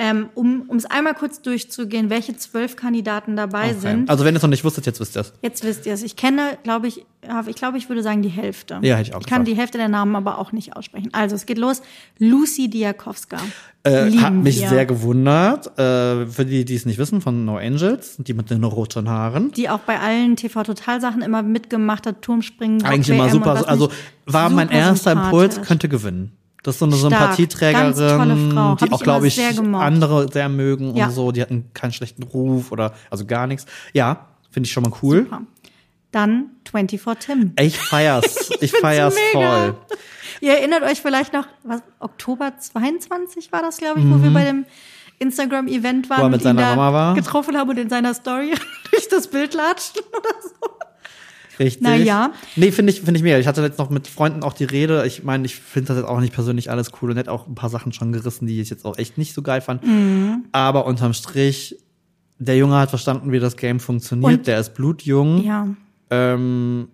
Ähm, um es einmal kurz durchzugehen, welche zwölf Kandidaten dabei Okay. sind. Also wenn ihr es noch nicht wusstet, jetzt wisst ihr es. Jetzt wisst ihr es. Ich kenne, glaube ich, ich glaube, ich würde sagen die Hälfte. Ja, hätte ich auch Ich kann gesagt. die Hälfte der Namen aber auch nicht aussprechen. Also es geht los. Lucy Diakowska. Äh, hat mich wir. sehr gewundert. Äh, für die, die es nicht wissen, von No Angels, die mit den roten Haaren. Die auch bei allen TV-Total-Sachen immer mitgemacht hat, Turmspringen, Eigentlich immer super. Also war mein erster Impuls, könnte gewinnen. Das ist so eine Stark. Sympathieträgerin, die ich auch, glaube ich, sehr andere sehr mögen Ja. und so. Die hatten keinen schlechten Ruf oder also gar nichts. Ja, finde ich schon mal cool. Super. Dann 24 Tim. Ich feier's. [laughs] Ich feier's mega. voll. Ihr erinnert euch vielleicht noch, was, Oktober 22 war das, glaube ich, wo wir bei dem Instagram-Event waren Mhm. Wo er mit seiner Mama war. getroffen haben und in seiner Story [laughs] durch das Bild latschten oder so. Richtig. Na ja. Nee, finde ich, finde ich mega. Ich hatte jetzt noch mit Freunden auch die Rede. Ich meine, ich finde das jetzt auch nicht persönlich alles cool und hätte auch ein paar Sachen schon gerissen, die ich jetzt auch echt nicht so geil fand. Mhm. Aber unterm Strich, der Junge hat verstanden, wie das Game funktioniert. Und- der ist blutjung. Ja. Ähm,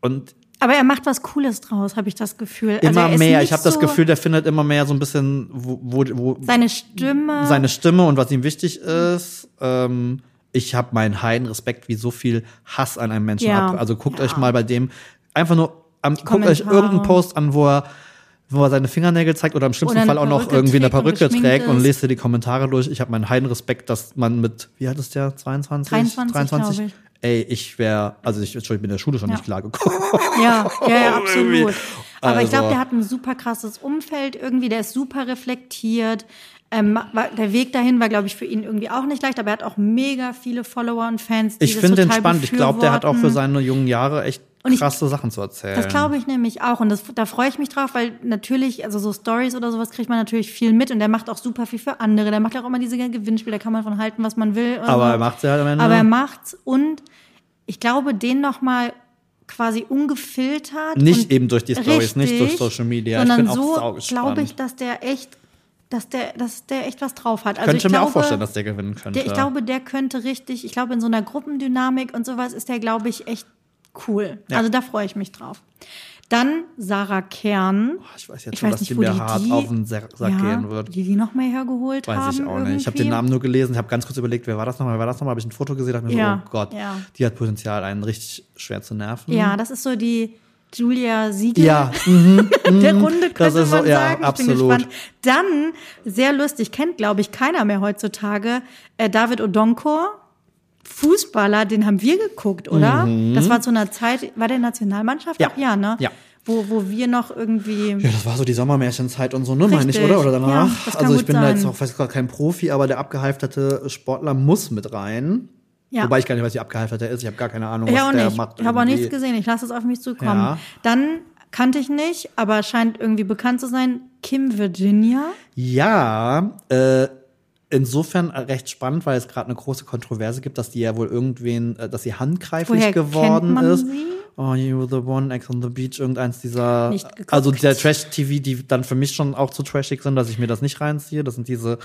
und Aber er macht was Cooles draus, habe ich das Gefühl. Also immer er ist mehr. Ich habe das so- Gefühl, der findet immer mehr so ein bisschen, wo, wo, wo Seine Stimme. seine Stimme und was ihm wichtig ist. Ähm, ich habe meinen heiden Respekt, wie so viel Hass an einem Menschen Ja. ab. Also guckt Ja. euch mal bei dem einfach nur, am, guckt euch irgendeinen Post an, wo er wo er seine Fingernägel zeigt oder im schlimmsten Oder Fall auch noch irgendwie eine und Perücke geschminkt trägt und lest dir die Kommentare durch. Ich habe meinen heiden Respekt, dass man mit, wie alt ist der? 22? 23, glaub ich. Ey, ich wäre, also ich, ich bin in der Schule schon Ja. nicht klargekommen. [laughs] Ja, ja, ja, [laughs] absolut. Aber ich glaube, Also- der hat ein super krasses Umfeld irgendwie, der ist super reflektiert. Ähm, der Weg dahin war, glaube ich, für ihn irgendwie auch nicht leicht, aber er hat auch mega viele Follower und Fans, die Ich finde den spannend. Ich glaube, der hat auch für seine jungen Jahre echt Und ich- krasse Sachen zu erzählen. Das glaube ich nämlich auch und das, da freue ich mich drauf, weil natürlich, also so Stories oder sowas kriegt man natürlich viel mit und der macht auch super viel für andere. Der macht ja auch immer diese Gewinnspiele, da kann man von halten, was man will. Aber so. er macht's ja halt am Ende. Aber er macht's und ich glaube, den nochmal quasi ungefiltert. Nicht eben durch die Stories, nicht durch Social Media. Ich Sondern bin auch so glaube ich, dass der echt, dass der, dass der echt was drauf hat. Also Könnte ich mir glaube, auch vorstellen, dass der gewinnen könnte. der, ich glaube, der könnte richtig, ich glaube, in so einer Gruppendynamik und sowas ist der, glaube ich, echt cool. Ja. Also da freue ich mich drauf. Dann Sarah Kern. ich weiß jetzt ich schon, weiß dass nicht, die mir die hart die- auf den Sack Ja, gehen wird. Die die noch mal hergeholt haben. Weiß ich auch nicht. Ich habe irgendwie. den Namen nur gelesen, ich habe ganz kurz überlegt, wer war das nochmal, wer war das nochmal, habe ich ein Foto gesehen, dachte mir Ja, so, oh Gott, ja. die hat Potenzial, einen richtig schwer zu nerven. Ja, das ist so die Julia Siegel Ja, mhm, [laughs] der Runde, könnte so- man ja, sagen. Ich absolut. bin gespannt. Dann, sehr lustig, kennt, glaube ich, keiner mehr heutzutage, äh, David Odonkor. Fußballer, den haben wir geguckt, oder? Das war zu einer Zeit, war der Nationalmannschaft? Mhm. Ja. Auch? ja, ne? Ja. Wo, wo wir noch irgendwie. Ja, das war so die Sommermärchenzeit und so, ne, meine ich, oder? Oder danach? Ja, also ich bin da sein. jetzt auch, weiß gar kein Profi, aber der abgehalfterte Sportler muss mit rein. Ja. Wobei ich gar nicht weiß, wie abgehalftert er ist. Ich habe gar keine Ahnung, was Ja, der nicht. macht. Ich habe auch nichts gesehen. Ich lasse es auf mich zukommen. Ja. Dann kannte ich nicht, aber scheint irgendwie bekannt zu sein, Kim Virginia. Ja, äh, insofern recht spannend, weil es gerade eine große Kontroverse gibt, dass die ja wohl irgendwen, äh, dass sie handgreiflich Woher geworden kennt man ist. sie? Oh, You were the one, Ex on the Beach, irgendeins dieser, also der Trash-TV, die dann für mich schon auch zu trashig sind, dass ich mir das nicht reinziehe. Das sind diese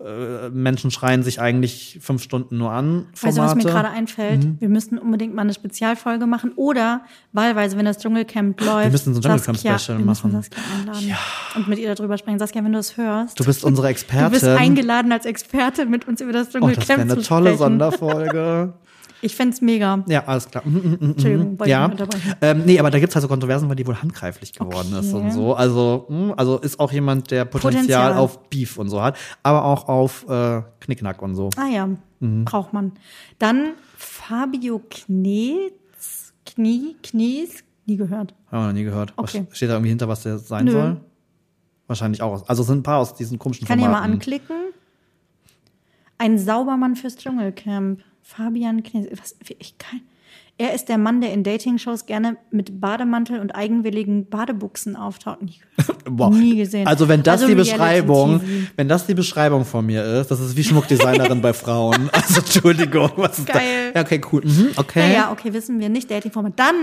äh, Menschen schreien sich eigentlich fünf Stunden nur an. Du, was mir gerade einfällt? Mhm. Wir müssten unbedingt mal eine Spezialfolge machen oder wahlweise, wenn das Dschungelcamp läuft. müssen so ein Dschungelcamp-Special wir machen. Saskia einladen und mit ihr darüber sprechen. Saskia, wenn du es hörst. Du bist unsere Du Expertin. bist eingeladen als Experte, mit uns über das oh, Dschungelcamp das wäre eine zu tolle sprechen. Sonderfolge. [laughs] Ich fänd's mega. Ja, alles klar. Mhm, mhm, mhm, Entschuldigung, wollte ja. Ähm, nee, aber da gibt's halt so Kontroversen, weil die wohl handgreiflich geworden ist Okay. und so. Also, mh, also ist auch jemand, der Potenzial, Potenzial. auf Beef und so hat, aber auch auf äh, Knickknack und so. Ah ja, Mhm. braucht man. Dann Fabio Kniez, Knie, Knies, nie gehört. Haben wir noch nie gehört. Was Okay. steht da irgendwie hinter, was der sein Nö. soll? Wahrscheinlich auch. aus- Also es sind ein paar aus diesen komischen Kann ich mal Formaten. anklicken. Ein Saubermann fürs Dschungelcamp. Fabian Knies. Was, ich kann, er ist der Mann, der in Dating-Shows gerne mit Bademantel und eigenwilligen Badebuchsen auftaucht. Nie. [laughs] Boah. nie gesehen. Also wenn das Also die Beschreibung, wenn das die Beschreibung von mir ist, das ist wie Schmuckdesignerin [laughs] bei Frauen. Also Entschuldigung, was ist Geil. da? Ja, okay, cool. Mhm, okay. Naja, okay, wissen wir nicht. Dating-Format. Dann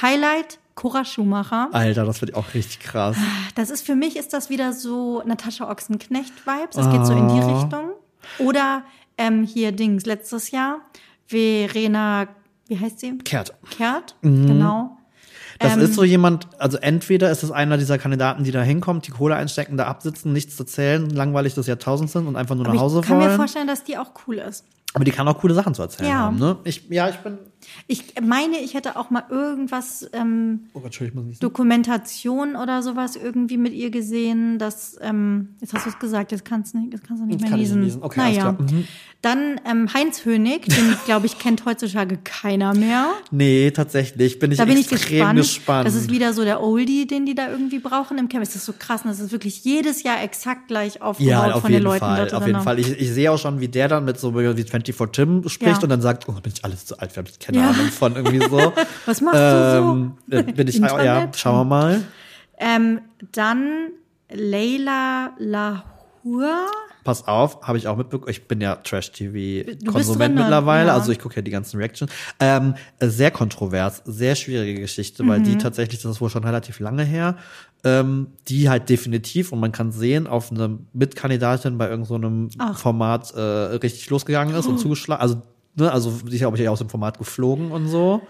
Highlight Cora Schumacher. Alter, das wird auch richtig krass. Das ist für mich ist das wieder so Natascha Ochsenknecht-Vibes. Das geht so in die Ah. Richtung. Oder ähm, hier Dings, letztes Jahr, Verena, wie heißt sie? Kehrt. Kehrt, Mhm. genau. Das Ähm, ist so jemand, also entweder ist es einer dieser Kandidaten, die da hinkommt, die Kohle einstecken, da absitzen, nichts zu zählen, langweilig des Jahrtausends sind und einfach nur nach Hause ich kann mir vorstellen, dass die auch cool ist. Aber die kann auch coole Sachen zu erzählen Ja. haben, ne? Ich, ja, ich bin. Ich meine, ich hätte auch mal irgendwas, ähm, Oh Gott, ich. Dokumentation oder sowas irgendwie mit ihr gesehen, dass, ähm, jetzt hast du es gesagt, jetzt kannst du nicht, jetzt kannst du nicht mehr ich niesen. niesen. Okay, naja. Mhm. Dann ähm, Heinz Hönig, den, [laughs] glaube ich, kennt heutzutage keiner mehr. Nee, tatsächlich. Bin ich Da bin ich extrem gespannt. gespannt. Das ist wieder so der Oldie, den die da irgendwie brauchen im Camp. Es ist so krass. Und das ist wirklich jedes Jahr exakt gleich aufgebaut ja, auf von jeden den Leuten Fall, auf jeden Fall. Ich, ich sehe auch schon, wie der dann mit so wie 24 Tim spricht Ja. und dann sagt, oh, bin ich alles zu alt, wir haben keine Ja. Ahnung von irgendwie so. [laughs] Was machst du so? äh, Bin ich, Internet? ja, schauen wir mal. Ähm, dann Leila Lahur. Pass auf, habe ich auch mitbekommen. Ich bin ja Trash-TV-Konsument drin, mittlerweile, ja. also ich gucke ja die ganzen Reactions. Ähm, sehr kontrovers, sehr schwierige Geschichte, weil Mhm. die tatsächlich, das ist wohl schon relativ lange her, ähm, die halt definitiv, und man kann sehen, auf eine Mitkandidatin bei irgendeinem so einem Format äh, richtig losgegangen ist und zugeschlagen. Also, ne, also ja, glaube ich, aus dem Format geflogen und so.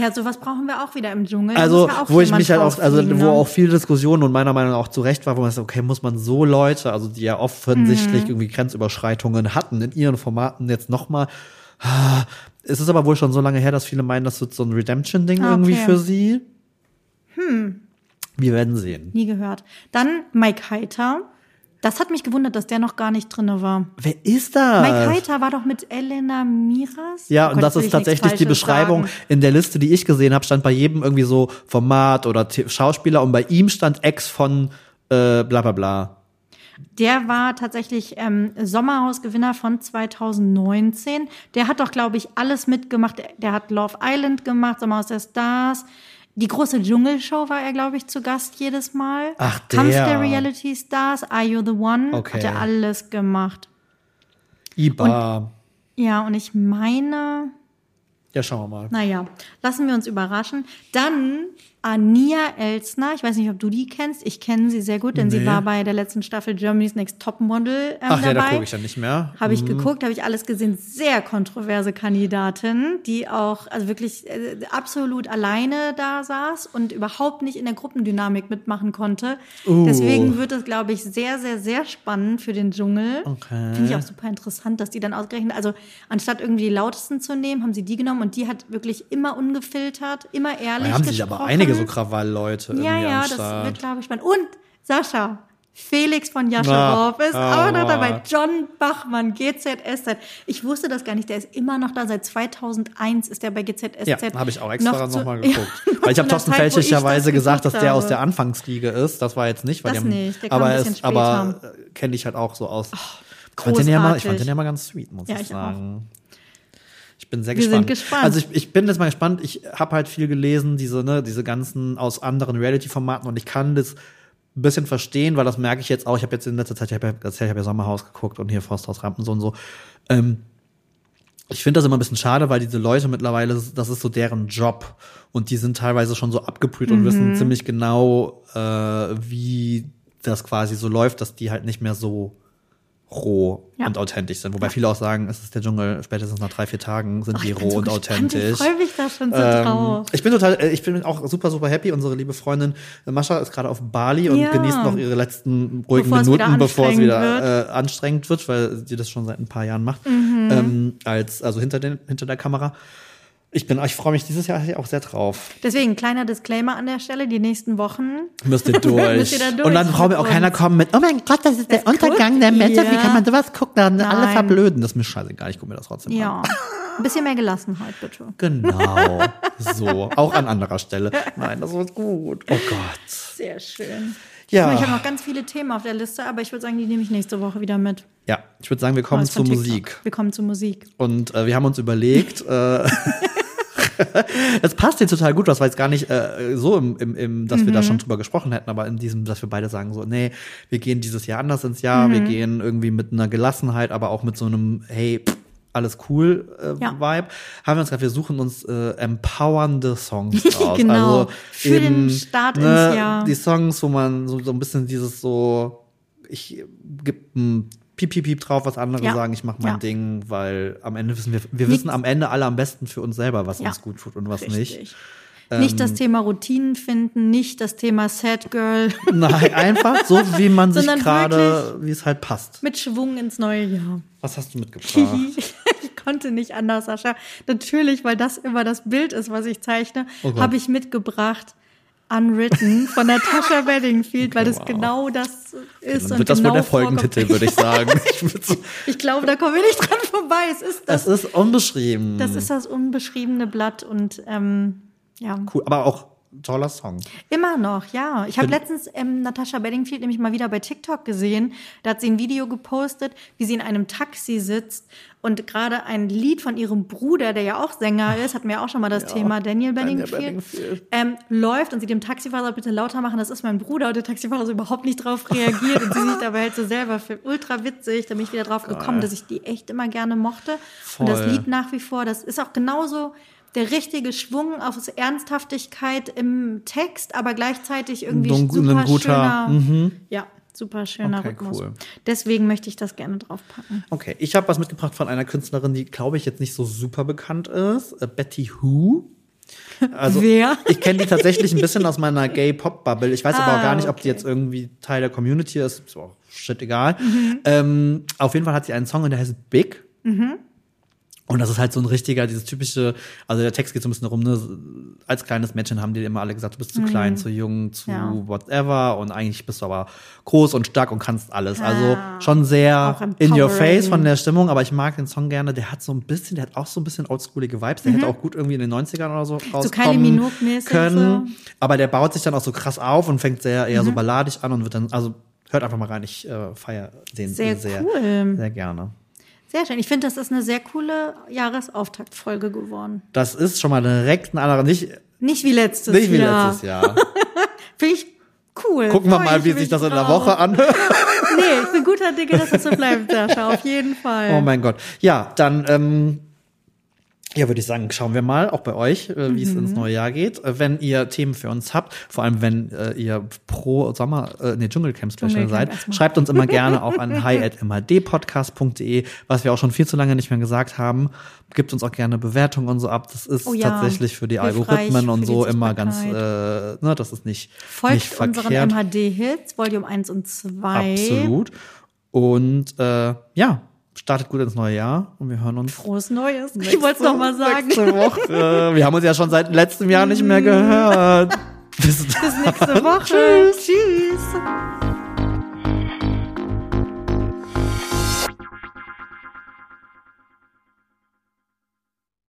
Ja, sowas brauchen wir auch wieder im Dschungel. Also, ja wo ich mich halt auch, also wo ne? auch viel Diskussion und meiner Meinung nach auch zu Recht war, wo man sagt, okay, muss man so Leute, also die ja offensichtlich Mhm. irgendwie Grenzüberschreitungen hatten in ihren Formaten jetzt nochmal. Es ist aber wohl schon so lange her, dass viele meinen, das wird so ein Redemption-Ding Ah, irgendwie okay. für sie. Hm. Wir werden sehen. Nie gehört. Dann Mike Heiter. Das hat mich gewundert, dass der noch gar nicht drinne war. Wer ist das? Mike Heiter war doch mit Elena Miras. Ja, Oh und Gott, das will ist ich tatsächlich die Beschreibung sagen. in der Liste, die ich gesehen habe, stand bei jedem irgendwie so Format oder T- Schauspieler und bei ihm stand Ex von äh, bla bla bla. Der war tatsächlich ähm, Sommerhausgewinner von 2019. Der hat doch, glaube ich, alles mitgemacht. Der hat Love Island gemacht, Sommerhaus der Stars. Die große Dschungelshow war er, glaube ich, zu Gast jedes Mal. Ach, Kampf der. der Reality Stars, Are You the One? Okay. Hat er alles gemacht. Iba. Ja, und ich meine, ja, schauen wir mal. naja, lassen wir uns überraschen. Dann Ania Elsner. Ich weiß nicht, ob du die kennst. Ich kenne sie sehr gut, denn sie Nee. war bei der letzten Staffel Germany's Next Topmodel ähm, Ach ja, da dabei. gucke ich ja nicht mehr. Habe ich geguckt, habe ich alles gesehen. Sehr kontroverse Kandidatin, die auch also wirklich äh, absolut alleine da saß und überhaupt nicht in der Gruppendynamik mitmachen konnte. Uh. Deswegen wird es, glaube ich, sehr, sehr, sehr spannend für den Dschungel. Okay. Finde ich auch super interessant, dass die dann ausgerechnet, also anstatt irgendwie die lautesten zu nehmen, haben sie die genommen und die hat wirklich immer ungefiltert, immer ehrlich Da haben sich gesprochen. aber einige so Krawall-Leute Ja, irgendwie ja, am das Start. wird, glaube ich, spannend. Und Sascha, Felix von Ah, Jascherow ist auch noch ah. dabei. John Bachmann, GZSZ. Ich wusste das gar nicht, der ist immer noch da. Seit 2001 ist er bei GZSZ. Ja, habe ich auch extra zu- nochmal [laughs] Ja, geguckt. noch Weil ich habe Thorsten fälschlicherweise das gesagt, dass der aus der Anfangsriege ist. Das war jetzt nicht, weil Das haben, nicht, der aber es, aber äh, kenne ich halt auch so aus. ich, fand den ja mal, ich fand den ja mal ganz sweet, muss Ja, ich ich sagen. Ich bin sehr Wir gespannt. sind gespannt. Also ich, ich bin jetzt mal gespannt. Ich habe halt viel gelesen, diese ne, diese ganzen aus anderen Reality-Formaten und ich kann das ein bisschen verstehen, weil das merke ich jetzt auch. Ich habe jetzt in letzter Zeit, ich habe ja, ich habe ja Sommerhaus geguckt und hier Forsthaus Rampensohn und so. Ähm, ich finde das immer ein bisschen schade, weil diese Leute mittlerweile, das ist so deren Job. Und die sind teilweise schon so abgebrüht und Mhm. wissen ziemlich genau, äh, wie das quasi so läuft, dass die halt nicht mehr so roh Ja. und authentisch sind. Wobei viele auch sagen, es ist der Dschungel, spätestens nach drei, vier Tagen sind Ach, die roh so und gespannt. authentisch. Ich freue mich da schon so Ähm, drauf. ich bin total, äh, ich bin auch super, super happy. Unsere liebe Freundin Mascha ist gerade auf Bali und Ja. genießt noch ihre letzten ruhigen Bevor Minuten, bevor es wieder äh, anstrengend wird, weil sie das schon seit ein paar Jahren macht. Mhm. Ähm, als, also hinter, den, hinter der Kamera. Ich bin, ich freue mich dieses Jahr auch sehr drauf. Deswegen, kleiner Disclaimer an der Stelle, die nächsten Wochen. [laughs] [laughs] Müsst ihr durch. Müsst ihr da durch und dann braucht mir auch keiner kommen mit, oh mein Gott, das ist der Das Untergang der Menschheit. Wie kann man sowas gucken? Dann alle Nein. verblöden. Das ist mir scheißegal. Ich gucke mir das trotzdem an. Ja. Ein bisschen mehr Gelassenheit, bitte. Genau. [laughs] So. Auch an anderer Stelle. Nein, das wird gut. Oh Gott. Sehr schön. Ja. Ich habe noch ganz viele Themen auf der Liste, aber ich würde sagen, die nehme ich nächste Woche wieder mit. Ja, ich würde sagen, wir kommen von zur TikTok. Musik. Wir kommen zur Musik. Und äh, wir haben uns überlegt, äh, [laughs] es passt jetzt total gut, das war jetzt gar nicht äh, so, im, im, im, dass wir Mhm. da schon drüber gesprochen hätten, aber in diesem, dass wir beide sagen so, nee, wir gehen dieses Jahr anders ins Jahr, Mhm. wir gehen irgendwie mit einer Gelassenheit, aber auch mit so einem, hey, pff, alles cool äh, Ja. Vibe, haben wir uns gesagt, wir suchen uns äh, empowernde Songs [laughs] raus. Genau. Also Für den eben, Start ne, ins Jahr. Die Songs, wo man so, so ein bisschen dieses so, ich gebe ein Piep, Piep, Piep drauf, was andere Ja. sagen, ich mache mein Ja. Ding, weil am Ende wissen wir, wir Nichts- wissen am Ende alle am besten für uns selber, was Ja. uns gut tut und was Richtig. nicht. Nicht das Thema Routinen finden, nicht das Thema Sad Girl. [laughs] Nein, einfach so, wie man sich gerade, wie es halt passt. Mit Schwung ins neue Jahr. Was hast du mitgebracht? [laughs] ich konnte nicht anders, Sascha. Natürlich, weil das immer das Bild ist, was ich zeichne, Oh habe ich mitgebracht Unwritten von Natasha Bedingfield, weil das wow. genau das ist. Dann und wird das genau wohl der Folgentitel, würde ich sagen. [laughs] Ich Ich glaube, da kommen wir nicht dran vorbei. Es ist das, Es ist unbeschrieben. das ist das unbeschriebene Blatt und ähm, ja. cool, aber auch toller Song. Immer noch, ja. Ich habe letztens ähm, Natasha Bedingfield nämlich mal wieder bei TikTok gesehen. Da hat sie ein Video gepostet, wie sie in einem Taxi sitzt und gerade ein Lied von ihrem Bruder, der ja auch Sänger ist, hatten wir ja auch schon mal das Thema, Daniel Bedingfield. Ähm, läuft und sie dem Taxifahrer bitte lauter machen, das ist mein Bruder. Und der Taxifahrer so überhaupt nicht drauf reagiert und sie sich dabei halt so selber für ultra witzig. Da bin ich wieder drauf gekommen, dass ich die echt immer gerne mochte. Und das Voll. Lied nach wie vor, das ist auch genauso der richtige Schwung auf Ernsthaftigkeit im Text, aber gleichzeitig irgendwie ein super guter- mhm. schöner, ja, super schöner Okay, Rhythmus. cool. Deswegen möchte ich das gerne draufpacken. Okay, ich habe was mitgebracht von einer Künstlerin, die, glaube ich, jetzt nicht so super bekannt ist. Äh, Betty Who. [laughs] Also, Wer? Ich kenne die tatsächlich ein bisschen aus meiner Gay-Pop-Bubble. Ich weiß aber Ah, auch gar nicht, ob die okay. jetzt irgendwie Teil der Community ist. Ist auch shit egal. Mhm. Ähm, auf jeden Fall hat sie einen Song, und der heißt Big. Und das ist halt so ein richtiger, dieses typische, also der Text geht so ein bisschen darum, ne, als kleines Mädchen haben die immer alle gesagt, du bist zu klein, zu jung, zu Mhm. Ja. whatever und eigentlich bist du aber groß und stark und kannst alles. Also Ah. schon sehr in your face von der Stimmung, aber ich mag den Song gerne, der hat so ein bisschen, der hat auch so ein bisschen oldschoolige Vibes, der hätte auch gut irgendwie in den 90ern oder so rauskommen Mhm. Kylie Minogue-mäßig können, so. Mhm. aber der baut sich dann auch so krass auf und fängt sehr eher so balladig an und wird dann, also hört einfach mal rein, ich äh, feier den Sehr sehr, cool. sehr gerne. Sehr schön. Ich finde, das ist eine sehr coole Jahresauftaktfolge geworden. Das ist schon mal direkt ein anderer, nicht, Nicht wie letztes nicht wie Jahr. letztes Jahr. [laughs] Finde ich cool. Gucken wir mal, wie sich das in der. Woche anhört. [laughs] Nee, ich bin guter Dinge, dass das so bleibt, Sascha. Auf jeden [laughs] Fall. Oh mein Gott. Ja, dann, ähm, ja, würde ich sagen, schauen wir mal, auch bei euch, äh, wie es Mhm. ins neue Jahr geht. Äh, Wenn ihr Themen für uns habt, vor allem wenn äh, ihr pro Sommer, äh, nee, Dschungelcamp Special seid, schreibt uns immer [laughs] gerne auch an hi.mhdpodcast.de, was wir auch schon viel zu lange nicht mehr gesagt haben. Gibt uns auch gerne Bewertungen und so ab. Das ist Oh ja, tatsächlich für die Algorithmen und so immer ganz, äh, ne, das ist nicht, Folgt nicht unseren verkehrt. MHD-Hits, Volume 1 und 2. Absolut. Und äh, ja, startet gut ins neue Jahr und wir hören uns Frohes Neues. ich wollte es noch mal sagen. nächste Woche. [laughs] Wir haben uns ja schon seit letztem Jahr nicht mehr gehört. Bis [laughs] Bis nächste Woche. Tschüss.